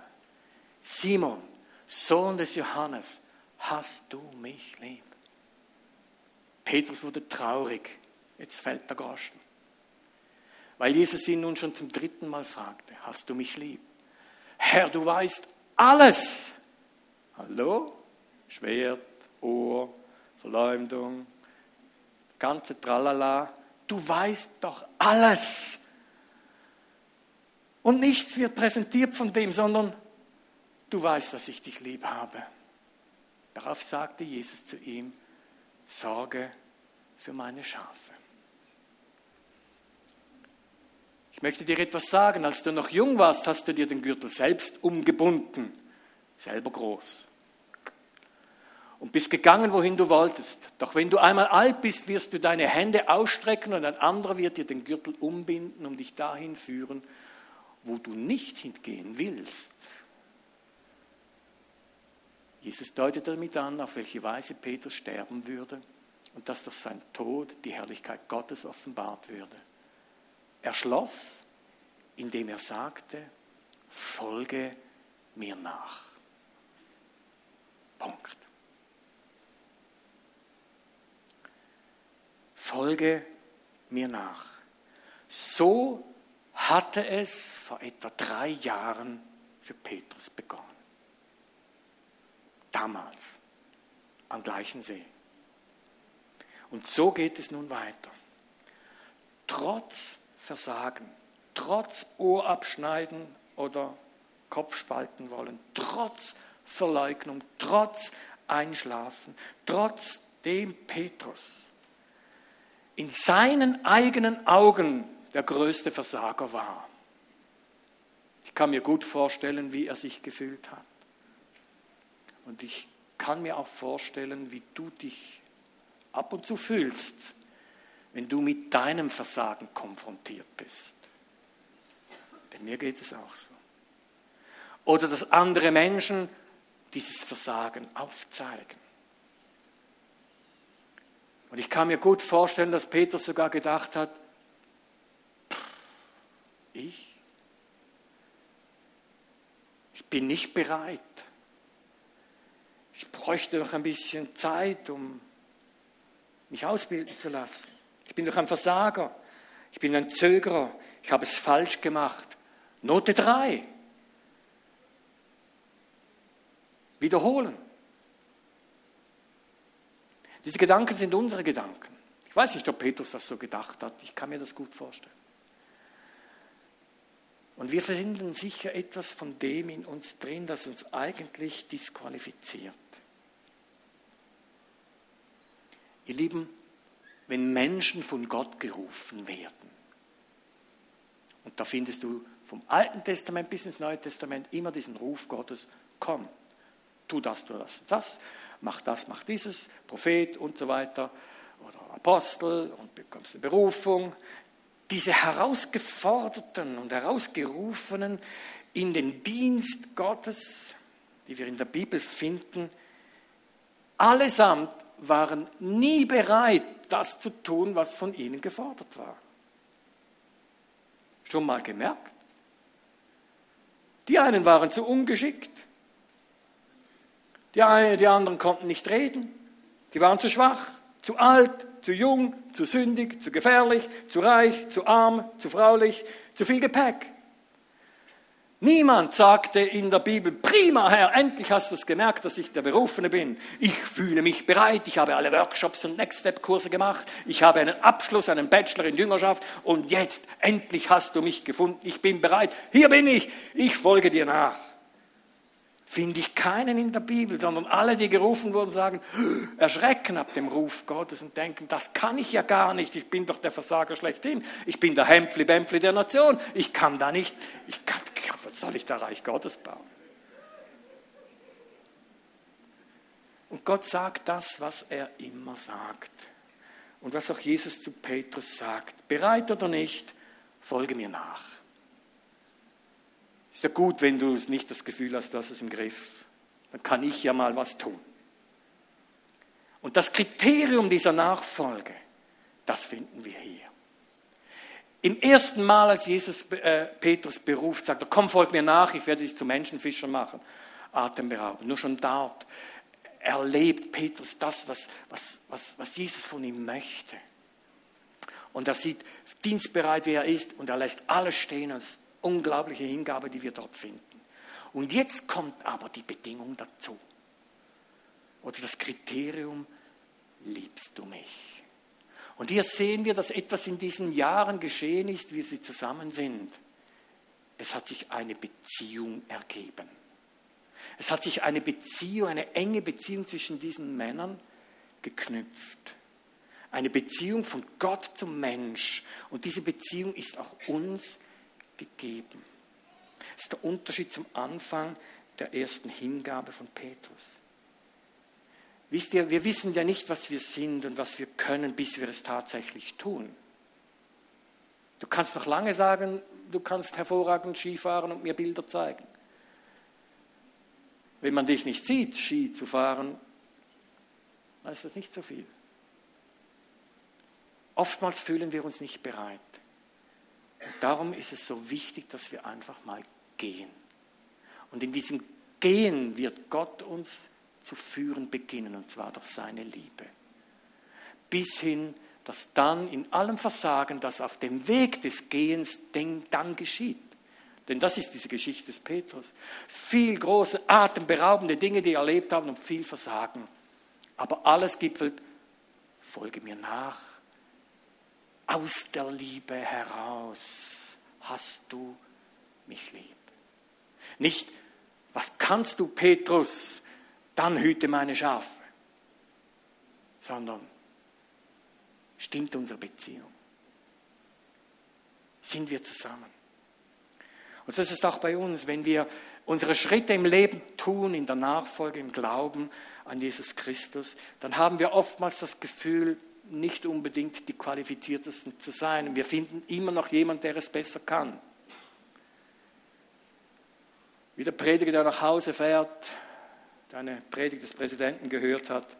Simon, Sohn des Johannes, hast du mich lieb? Petrus wurde traurig, jetzt fällt der Groschen, weil Jesus ihn nun schon zum dritten Mal fragte, hast du mich lieb? Herr, du weißt alles. Hallo? Schwert, Ohr, Verleumdung, ganze Tralala. Du weißt doch alles. Und nichts wird präsentiert von dem, sondern du weißt, dass ich dich lieb habe. Darauf sagte Jesus zu ihm, Sorge für meine Schafe. Ich möchte dir etwas sagen. Als du noch jung warst, hast du dir den Gürtel selbst umgebunden, selber groß. Und bist gegangen, wohin du wolltest. Doch wenn du einmal alt bist, wirst du deine Hände ausstrecken und ein anderer wird dir den Gürtel umbinden, um dich dahin führen, wo du nicht hingehen willst. Jesus deutet damit an, auf welche Weise Petrus sterben würde und dass durch sein Tod die Herrlichkeit Gottes offenbart würde. Er schloss, indem er sagte, folge mir nach. Punkt. Folge mir nach. So hatte es vor etwa drei Jahren für Petrus begonnen. Damals, am gleichen See. Und so geht es nun weiter. Trotz Versagen, trotz Ohrabschneiden oder Kopfspalten wollen, trotz Verleugnung, trotz Einschlafen, trotzdem Petrus in seinen eigenen Augen der größte Versager war. Ich kann mir gut vorstellen, wie er sich gefühlt hat. Und ich kann mir auch vorstellen, wie du dich ab und zu fühlst, wenn du mit deinem Versagen konfrontiert bist. Denn mir geht es auch so. Oder dass andere Menschen dieses Versagen aufzeigen. Und ich kann mir gut vorstellen, dass Petrus sogar gedacht hat, ich? Ich bin nicht bereit. Ich bräuchte noch ein bisschen Zeit, um mich ausbilden zu lassen. Ich bin doch ein Versager. Ich bin ein Zögerer. Ich habe es falsch gemacht. Note 3. Wiederholen. Diese Gedanken sind unsere Gedanken. Ich weiß nicht, ob Petrus das so gedacht hat. Ich kann mir das gut vorstellen. Und wir finden sicher etwas von dem in uns drin, das uns eigentlich disqualifiziert. Ihr Lieben, wenn Menschen von Gott gerufen werden. Und da findest du vom Alten Testament bis ins Neue Testament immer diesen Ruf Gottes, komm, tu das, tu das, das, mach das, mach dieses, Prophet und so weiter, oder Apostel und bekommst eine Berufung. Diese herausgeforderten und herausgerufenen in den Dienst Gottes, die wir in der Bibel finden, allesamt waren nie bereit, das zu tun, was von ihnen gefordert war. Schon mal gemerkt? Die einen waren zu ungeschickt, die, einen, die anderen konnten nicht reden, die waren zu schwach, zu alt, zu jung, zu sündig, zu gefährlich, zu reich, zu arm, zu fraulich, zu viel Gepäck. Niemand sagte in der Bibel, prima Herr, endlich hast du es gemerkt, dass ich der Berufene bin. Ich fühle mich bereit, ich habe alle Workshops und Next-Step-Kurse gemacht, ich habe einen Abschluss, einen Bachelor in Jüngerschaft und jetzt, endlich hast du mich gefunden, ich bin bereit, hier bin ich, ich folge dir nach finde ich keinen in der Bibel, sondern alle, die gerufen wurden, sagen, erschrecken ab dem Ruf Gottes und denken, das kann ich ja gar nicht, ich bin doch der Versager schlechthin, ich bin der Hempfli-Bempfli der Nation, ich kann da nicht, ich kann, was soll ich da Reich Gottes bauen? Und Gott sagt das, was er immer sagt. Und was auch Jesus zu Petrus sagt, bereit oder nicht, folge mir nach. Ist ja gut, wenn du nicht das Gefühl hast, du hast es im Griff. Dann kann ich ja mal was tun. Und das Kriterium dieser Nachfolge, das finden wir hier. Im ersten Mal, als Jesus äh, Petrus beruft, sagt er, komm, folg mir nach, ich werde dich zu Menschenfischer machen. Atemberaubend. Nur schon dort erlebt Petrus das, was, was, was, was Jesus von ihm möchte. Und er sieht dienstbereit, wie er ist, und er lässt alles stehen. Und unglaubliche Hingabe, die wir dort finden. Und jetzt kommt aber die Bedingung dazu. Oder das Kriterium, liebst du mich? Und hier sehen wir, dass etwas in diesen Jahren geschehen ist, wie sie zusammen sind. Es hat sich eine Beziehung ergeben. Es hat sich eine Beziehung, eine enge Beziehung zwischen diesen Männern geknüpft. Eine Beziehung von Gott zum Mensch. Und diese Beziehung ist auch uns gegeben. Das ist der Unterschied zum Anfang der ersten Hingabe von Petrus. Wisst ihr, wir wissen ja nicht, was wir sind und was wir können, bis wir es tatsächlich tun. Du kannst noch lange sagen, du kannst hervorragend Skifahren und mir Bilder zeigen. Wenn man dich nicht sieht, Ski zu fahren, dann ist das nicht so viel. Oftmals fühlen wir uns nicht bereit. Und darum ist es so wichtig, dass wir einfach mal gehen. Und in diesem Gehen wird Gott uns zu führen beginnen, und zwar durch seine Liebe. Bis hin, dass dann in allem Versagen, das auf dem Weg des Gehens dann geschieht. Denn das ist diese Geschichte des Petrus. Viel große, atemberaubende Dinge, die er erlebt haben und viel Versagen. Aber alles gipfelt, folge mir nach. Aus der Liebe heraus hast du mich lieb. Nicht, was kannst du, Petrus? dann hüte meine Schafe, sondern stimmt unsere Beziehung. Sind wir zusammen? Und so ist es auch bei uns, wenn wir unsere Schritte im Leben tun, in der Nachfolge, im Glauben an Jesus Christus, dann haben wir oftmals das Gefühl, nicht unbedingt die Qualifiziertesten zu sein. Wir finden immer noch jemanden, der es besser kann. Wie der Prediger, der nach Hause fährt, eine Predigt des Präsidenten gehört hat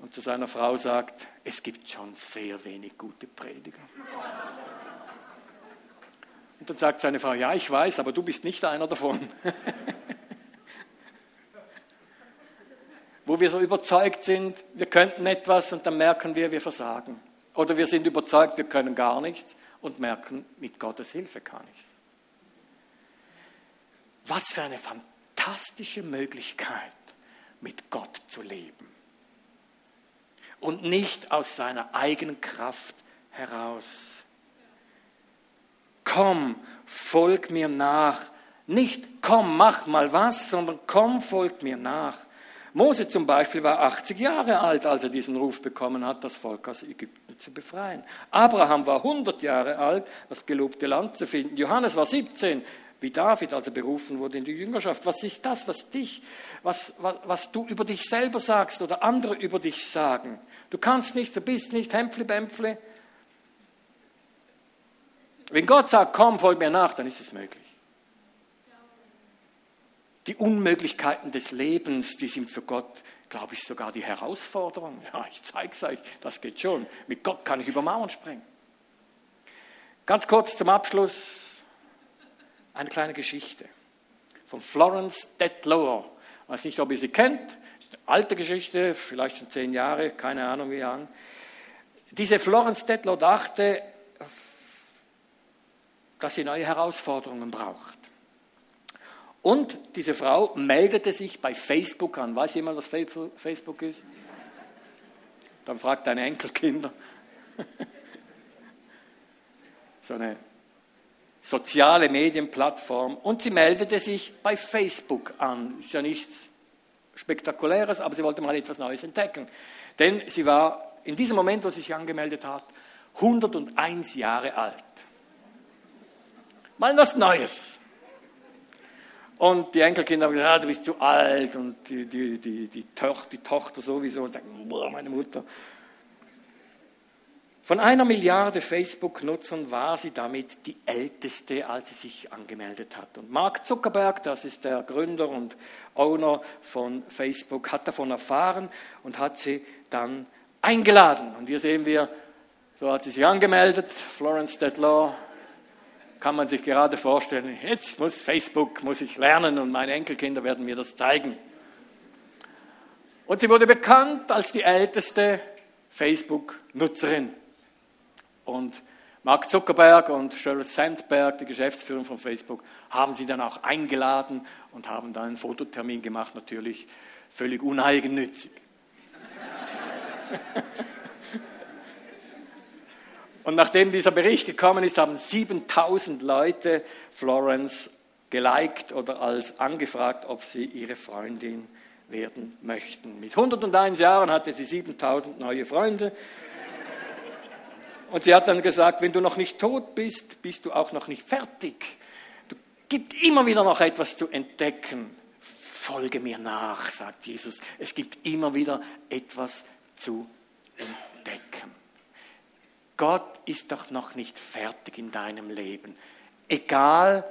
und zu seiner Frau sagt, es gibt schon sehr wenig gute Prediger. Und dann sagt seine Frau, ja, ich weiß, aber du bist nicht einer davon. Wo wir so überzeugt sind, wir könnten etwas und dann merken wir, wir versagen. Oder wir sind überzeugt, wir können gar nichts und merken, mit Gottes Hilfe kann ich's. Was für eine fantastische Möglichkeit, mit Gott zu leben. Und nicht aus seiner eigenen Kraft heraus. Komm, folg mir nach. Nicht komm, mach mal was, sondern komm, folg mir nach. Mose zum Beispiel war 80 Jahre alt, als er diesen Ruf bekommen hat, das Volk aus Ägypten zu befreien. Abraham war 100 Jahre alt, das gelobte Land zu finden. Johannes war 17, wie David, als er berufen wurde in die Jüngerschaft. Was ist das, was dich, was, was, was du über dich selber sagst oder andere über dich sagen? Du kannst nicht, du bist nicht, Hempfli, Bämpfli. Wenn Gott sagt, komm, folg mir nach, dann ist es möglich. Die Unmöglichkeiten des Lebens, die sind für Gott, glaube ich, sogar die Herausforderung. Ja, ich zeige es euch, das geht schon. Mit Gott kann ich über Mauern springen. Ganz kurz zum Abschluss eine kleine Geschichte von Florence Detlower. Ich weiß nicht, ob ihr sie kennt. Alte Geschichte, vielleicht schon zehn Jahre, keine Ahnung wie lang. Diese Florence Detlow dachte, dass sie neue Herausforderungen braucht. Und diese Frau meldete sich bei Facebook an. Weiß jemand, was Facebook ist? Dann fragt deine Enkelkinder. so eine soziale Medienplattform und sie meldete sich bei Facebook an. Ist ja nichts Spektakuläres, aber sie wollte mal etwas Neues entdecken. Denn sie war in diesem Moment, wo sie sich angemeldet hat, 101 Jahre alt. Mal was Neues. Und die Enkelkinder haben gesagt, ja, du bist zu alt und die, die, die, die, Tochter, die Tochter sowieso und denken, boah, meine Mutter. Von einer Milliarde Facebook-Nutzern war sie damit die älteste, als sie sich angemeldet hat. Und Mark Zuckerberg, das ist der Gründer und Owner von Facebook, hat davon erfahren und hat sie dann eingeladen. Und hier sehen wir, so hat sie sich angemeldet, Florence Detlaw, kann man sich gerade vorstellen, jetzt muss Facebook, muss ich lernen und meine Enkelkinder werden mir das zeigen. Und sie wurde bekannt als die älteste Facebook-Nutzerin. Und Mark Zuckerberg und Sheryl Sandberg, die Geschäftsführer von Facebook, haben sie dann auch eingeladen und haben dann einen Fototermin gemacht, natürlich völlig uneigennützig. und nachdem dieser Bericht gekommen ist, haben 7000 Leute Florence geliked oder als angefragt, ob sie ihre Freundin werden möchten. Mit 101 Jahren hatte sie 7000 neue Freunde und sie hat dann gesagt, wenn du noch nicht tot bist, bist du auch noch nicht fertig. Du gibt immer wieder noch etwas zu entdecken. Folge mir nach, sagt Jesus. Es gibt immer wieder etwas zu entdecken. Gott ist doch noch nicht fertig in deinem Leben. Egal,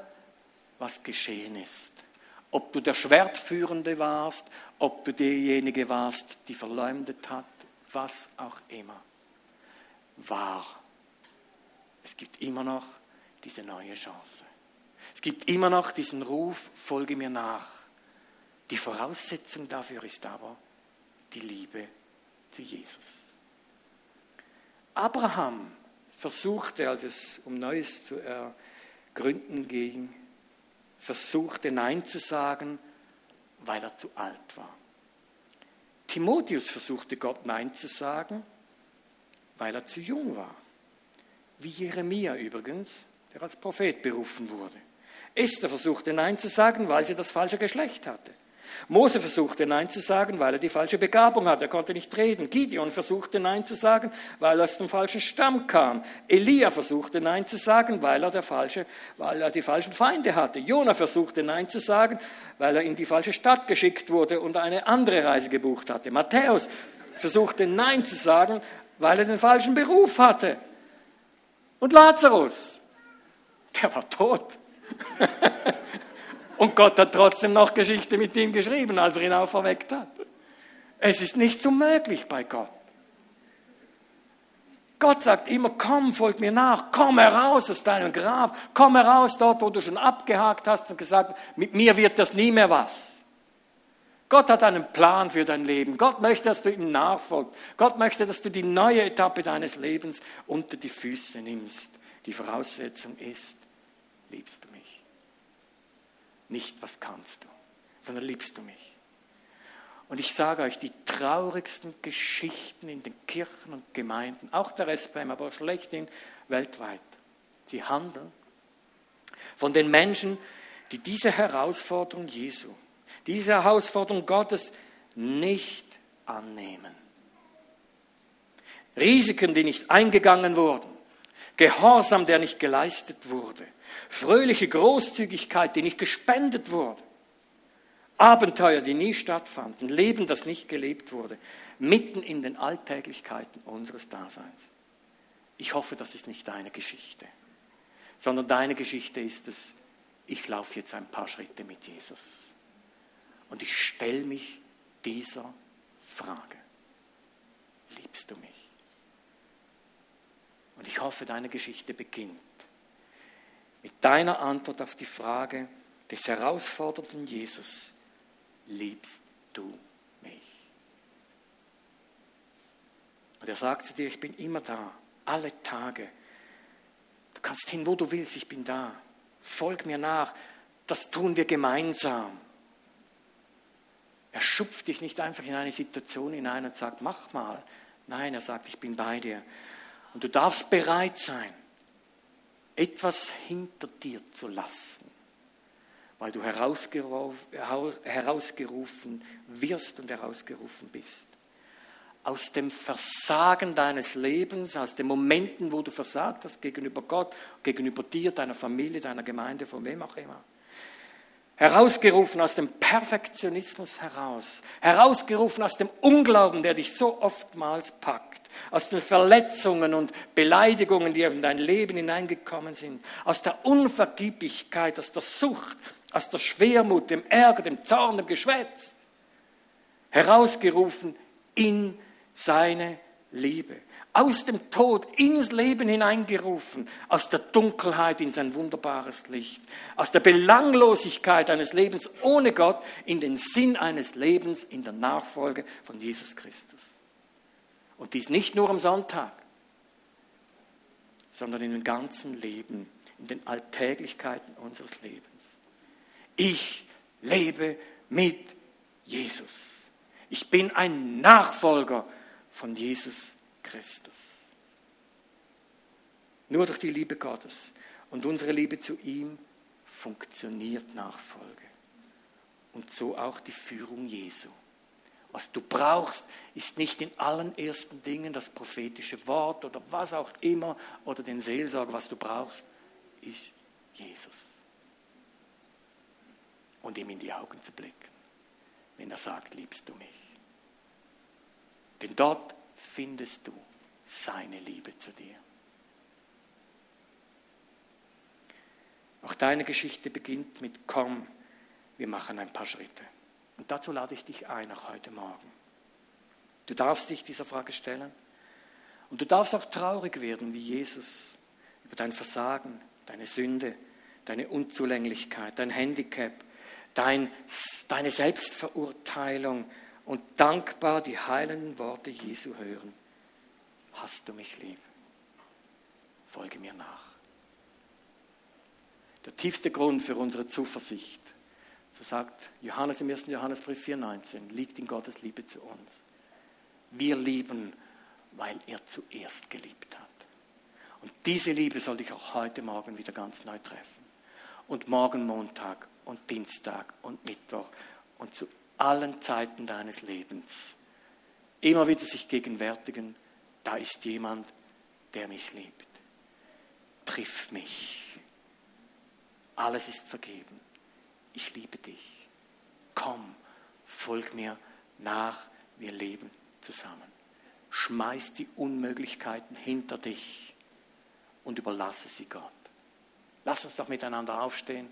was geschehen ist. Ob du der Schwertführende warst, ob du derjenige warst, die verleumdet hat, was auch immer wahr. Es gibt immer noch diese neue Chance. Es gibt immer noch diesen Ruf, folge mir nach. Die Voraussetzung dafür ist aber die Liebe zu Jesus. Abraham versuchte, als es um Neues zu ergründen ging, versuchte Nein zu sagen, weil er zu alt war. Timotheus versuchte Gott Nein zu sagen, weil er zu jung war. Wie Jeremia übrigens, der als Prophet berufen wurde. Esther versuchte Nein zu sagen, weil sie das falsche Geschlecht hatte. Mose versuchte Nein zu sagen, weil er die falsche Begabung hatte. Er konnte nicht reden. Gideon versuchte Nein zu sagen, weil er aus dem falschen Stamm kam. Elia versuchte Nein zu sagen, weil er, der falsche, weil er die falschen Feinde hatte. Jona versuchte Nein zu sagen, weil er in die falsche Stadt geschickt wurde und eine andere Reise gebucht hatte. Matthäus versuchte Nein zu sagen, weil er den falschen Beruf hatte. Und Lazarus, der war tot. Und Gott hat trotzdem noch Geschichte mit ihm geschrieben, als er ihn auferweckt hat. Es ist nicht unmöglich bei Gott. Gott sagt immer, komm, folg mir nach, komm heraus aus deinem Grab, komm heraus dort, wo du schon abgehakt hast und gesagt, mit mir wird das nie mehr was. Gott hat einen Plan für dein Leben. Gott möchte, dass du ihm nachfolgst. Gott möchte, dass du die neue Etappe deines Lebens unter die Füße nimmst. Die Voraussetzung ist, liebst du mich. Nicht, was kannst du, sondern liebst du mich. Und ich sage euch, die traurigsten Geschichten in den Kirchen und Gemeinden, auch der SPM, aber schlechthin weltweit, sie handeln von den Menschen, die diese Herausforderung Jesu diese Herausforderung Gottes nicht annehmen. Risiken, die nicht eingegangen wurden, Gehorsam, der nicht geleistet wurde, fröhliche Großzügigkeit, die nicht gespendet wurde, Abenteuer, die nie stattfanden, Leben, das nicht gelebt wurde, mitten in den Alltäglichkeiten unseres Daseins. Ich hoffe, das ist nicht deine Geschichte, sondern deine Geschichte ist es, ich laufe jetzt ein paar Schritte mit Jesus. Und ich stelle mich dieser Frage. Liebst du mich? Und ich hoffe, deine Geschichte beginnt mit deiner Antwort auf die Frage des herausfordernden Jesus. Liebst du mich? Und er sagt zu dir, ich bin immer da, alle Tage. Du kannst hin, wo du willst, ich bin da. Folg mir nach. Das tun wir gemeinsam. Er schupft dich nicht einfach in eine Situation hinein und sagt, mach mal. Nein, er sagt, ich bin bei dir. Und du darfst bereit sein, etwas hinter dir zu lassen, weil du herausgerufen wirst und herausgerufen bist. Aus dem Versagen deines Lebens, aus den Momenten, wo du versagt hast gegenüber Gott, gegenüber dir, deiner Familie, deiner Gemeinde, von wem auch immer herausgerufen aus dem Perfektionismus heraus, herausgerufen aus dem Unglauben, der dich so oftmals packt, aus den Verletzungen und Beleidigungen, die in dein Leben hineingekommen sind, aus der Unvergieblichkeit, aus der Sucht, aus der Schwermut, dem Ärger, dem Zorn, dem Geschwätz, herausgerufen in seine Liebe aus dem Tod ins Leben hineingerufen, aus der Dunkelheit in sein wunderbares Licht, aus der Belanglosigkeit eines Lebens ohne Gott in den Sinn eines Lebens in der Nachfolge von Jesus Christus. Und dies nicht nur am Sonntag, sondern in dem ganzen Leben, in den Alltäglichkeiten unseres Lebens. Ich lebe mit Jesus. Ich bin ein Nachfolger von Jesus Christus. Nur durch die Liebe Gottes und unsere Liebe zu ihm funktioniert Nachfolge. Und so auch die Führung Jesu. Was du brauchst, ist nicht in allen ersten Dingen das prophetische Wort oder was auch immer oder den Seelsorger. Was du brauchst, ist Jesus. Und ihm in die Augen zu blicken, wenn er sagt, liebst du mich. Denn dort findest du seine Liebe zu dir. Auch deine Geschichte beginnt mit Komm, wir machen ein paar Schritte. Und dazu lade ich dich ein, auch heute Morgen. Du darfst dich dieser Frage stellen und du darfst auch traurig werden, wie Jesus, über dein Versagen, deine Sünde, deine Unzulänglichkeit, dein Handicap, dein, deine Selbstverurteilung, und dankbar die heilenden Worte Jesu hören. Hast du mich lieb? Folge mir nach. Der tiefste Grund für unsere Zuversicht, so sagt Johannes im 1. Johannesbrief 4,19, liegt in Gottes Liebe zu uns. Wir lieben, weil er zuerst geliebt hat. Und diese Liebe soll dich auch heute Morgen wieder ganz neu treffen. Und morgen Montag und Dienstag und Mittwoch und zu allen Zeiten deines Lebens immer wieder sich gegenwärtigen, da ist jemand, der mich liebt. Triff mich. Alles ist vergeben. Ich liebe dich. Komm, folg mir nach, wir leben zusammen. Schmeiß die Unmöglichkeiten hinter dich und überlasse sie Gott. Lass uns doch miteinander aufstehen.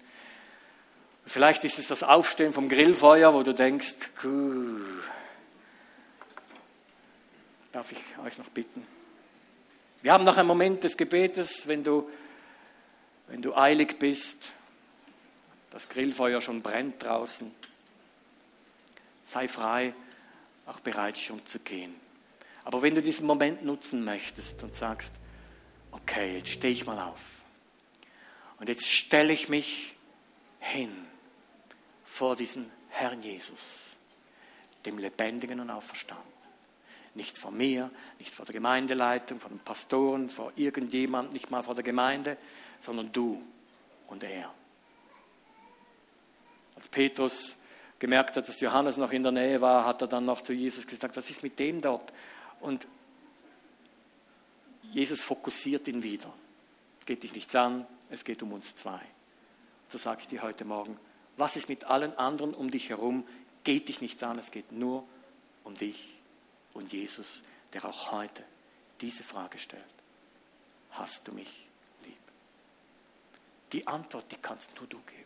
Vielleicht ist es das Aufstehen vom Grillfeuer, wo du denkst, darf ich euch noch bitten? Wir haben noch einen Moment des Gebetes, wenn du, wenn du eilig bist, das Grillfeuer schon brennt draußen. Sei frei, auch bereit schon zu gehen. Aber wenn du diesen Moment nutzen möchtest und sagst, okay, jetzt stehe ich mal auf und jetzt stelle ich mich hin vor diesen Herrn Jesus, dem Lebendigen und Auferstanden. Nicht vor mir, nicht vor der Gemeindeleitung, vor den Pastoren, vor irgendjemand, nicht mal vor der Gemeinde, sondern du und er. Als Petrus gemerkt hat, dass Johannes noch in der Nähe war, hat er dann noch zu Jesus gesagt, was ist mit dem dort? Und Jesus fokussiert ihn wieder. Geht dich nichts an, es geht um uns zwei. So sage ich dir heute Morgen, was ist mit allen anderen um dich herum? Geht dich nicht an, es geht nur um dich und Jesus, der auch heute diese Frage stellt. Hast du mich lieb? Die Antwort, die kannst nur du geben.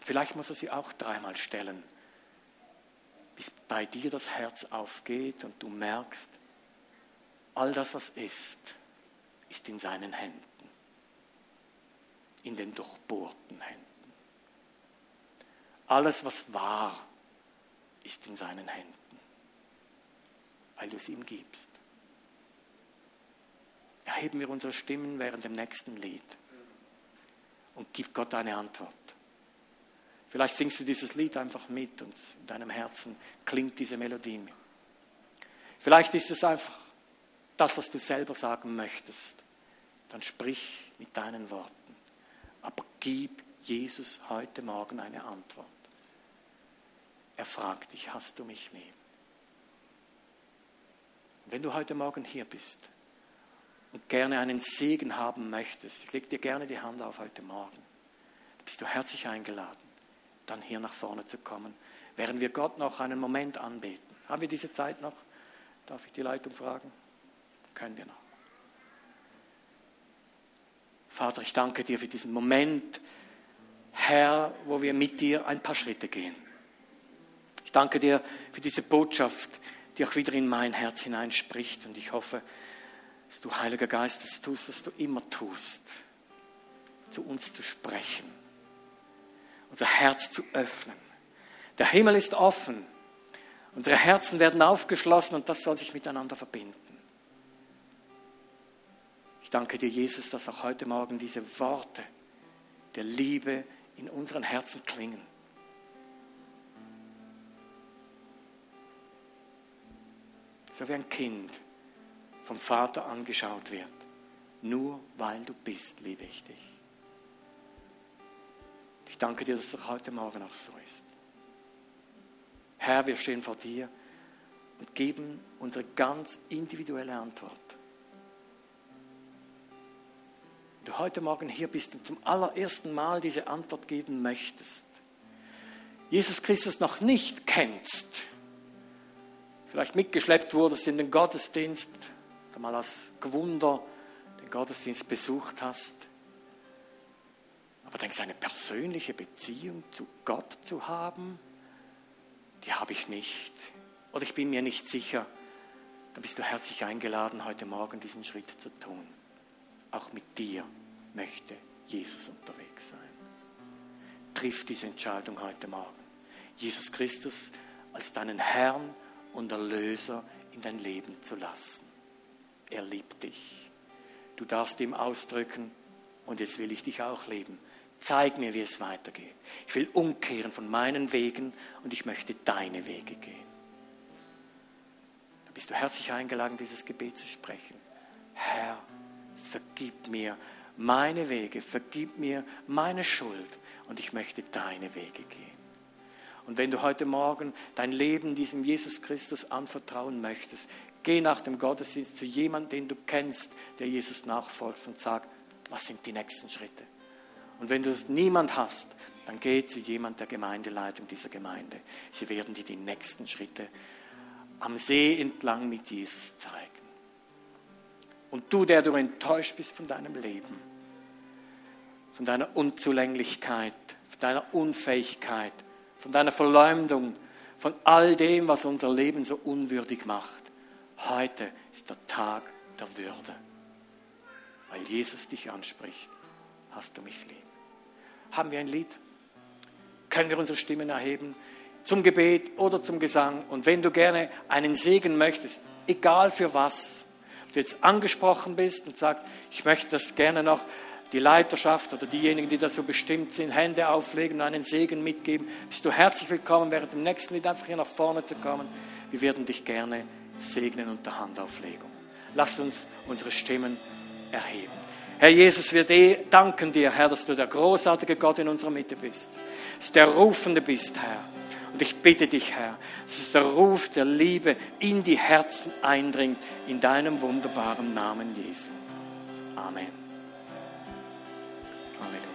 Vielleicht muss er sie auch dreimal stellen, bis bei dir das Herz aufgeht und du merkst, all das, was ist, ist in seinen Händen in den durchbohrten Händen. Alles, was war, ist in seinen Händen, weil du es ihm gibst. Erheben wir unsere Stimmen während dem nächsten Lied und gib Gott eine Antwort. Vielleicht singst du dieses Lied einfach mit und in deinem Herzen klingt diese Melodie mit. Vielleicht ist es einfach das, was du selber sagen möchtest. Dann sprich mit deinen Worten. Aber gib Jesus heute Morgen eine Antwort. Er fragt dich, hast du mich lieb? Wenn du heute Morgen hier bist und gerne einen Segen haben möchtest, ich lege dir gerne die Hand auf heute Morgen, bist du herzlich eingeladen, dann hier nach vorne zu kommen, während wir Gott noch einen Moment anbeten. Haben wir diese Zeit noch? Darf ich die Leitung fragen? Können wir noch. Vater, ich danke dir für diesen Moment, Herr, wo wir mit dir ein paar Schritte gehen. Ich danke dir für diese Botschaft, die auch wieder in mein Herz hineinspricht. Und ich hoffe, dass du, Heiliger Geist, das tust, was du immer tust, zu uns zu sprechen, unser Herz zu öffnen. Der Himmel ist offen, unsere Herzen werden aufgeschlossen und das soll sich miteinander verbinden. Ich danke dir, Jesus, dass auch heute Morgen diese Worte der Liebe in unseren Herzen klingen. So wie ein Kind vom Vater angeschaut wird. Nur weil du bist, liebe ich dich. Ich danke dir, dass das heute Morgen auch so ist. Herr, wir stehen vor dir und geben unsere ganz individuelle Antwort. Du heute Morgen hier bist und zum allerersten Mal diese Antwort geben möchtest, Jesus Christus noch nicht kennst, vielleicht mitgeschleppt wurdest in den Gottesdienst, oder mal als Gewunder den Gottesdienst besucht hast, aber denkst, eine persönliche Beziehung zu Gott zu haben, die habe ich nicht. Oder ich bin mir nicht sicher. Dann bist du herzlich eingeladen, heute Morgen diesen Schritt zu tun. Auch mit dir möchte Jesus unterwegs sein. Triff diese Entscheidung heute Morgen. Jesus Christus als deinen Herrn und Erlöser in dein Leben zu lassen. Er liebt dich. Du darfst ihm ausdrücken, und jetzt will ich dich auch lieben. Zeig mir, wie es weitergeht. Ich will umkehren von meinen Wegen und ich möchte deine Wege gehen. Da bist du herzlich eingeladen, dieses Gebet zu sprechen. Herr, vergib mir meine Wege, vergib mir meine Schuld und ich möchte deine Wege gehen. Und wenn du heute Morgen dein Leben diesem Jesus Christus anvertrauen möchtest, geh nach dem Gottesdienst zu jemandem, den du kennst, der Jesus nachfolgt und sag, was sind die nächsten Schritte? Und wenn du niemand hast, dann geh zu jemand der Gemeindeleitung dieser Gemeinde. Sie werden dir die nächsten Schritte am See entlang mit Jesus zeigen. Und du, der du enttäuscht bist von deinem Leben, von deiner Unzulänglichkeit, von deiner Unfähigkeit, von deiner Verleumdung, von all dem, was unser Leben so unwürdig macht. Heute ist der Tag der Würde. Weil Jesus dich anspricht, hast du mich lieb. Haben wir ein Lied? Können wir unsere Stimmen erheben? Zum Gebet oder zum Gesang. Und wenn du gerne einen Segen möchtest, egal für was, du jetzt angesprochen bist und sagst, ich möchte das gerne noch die Leiterschaft oder diejenigen, die dazu bestimmt sind, Hände auflegen und einen Segen mitgeben, bist du herzlich willkommen, während dem nächsten Lied einfach hier nach vorne zu kommen. Wir werden dich gerne segnen unter Handauflegung. Lass uns unsere Stimmen erheben. Herr Jesus, wir danken dir, Herr, dass du der großartige Gott in unserer Mitte bist, dass der Rufende bist, Herr. Und ich bitte dich, Herr, dass der Ruf der Liebe in die Herzen eindringt, in deinem wunderbaren Namen Jesu. Amen. on.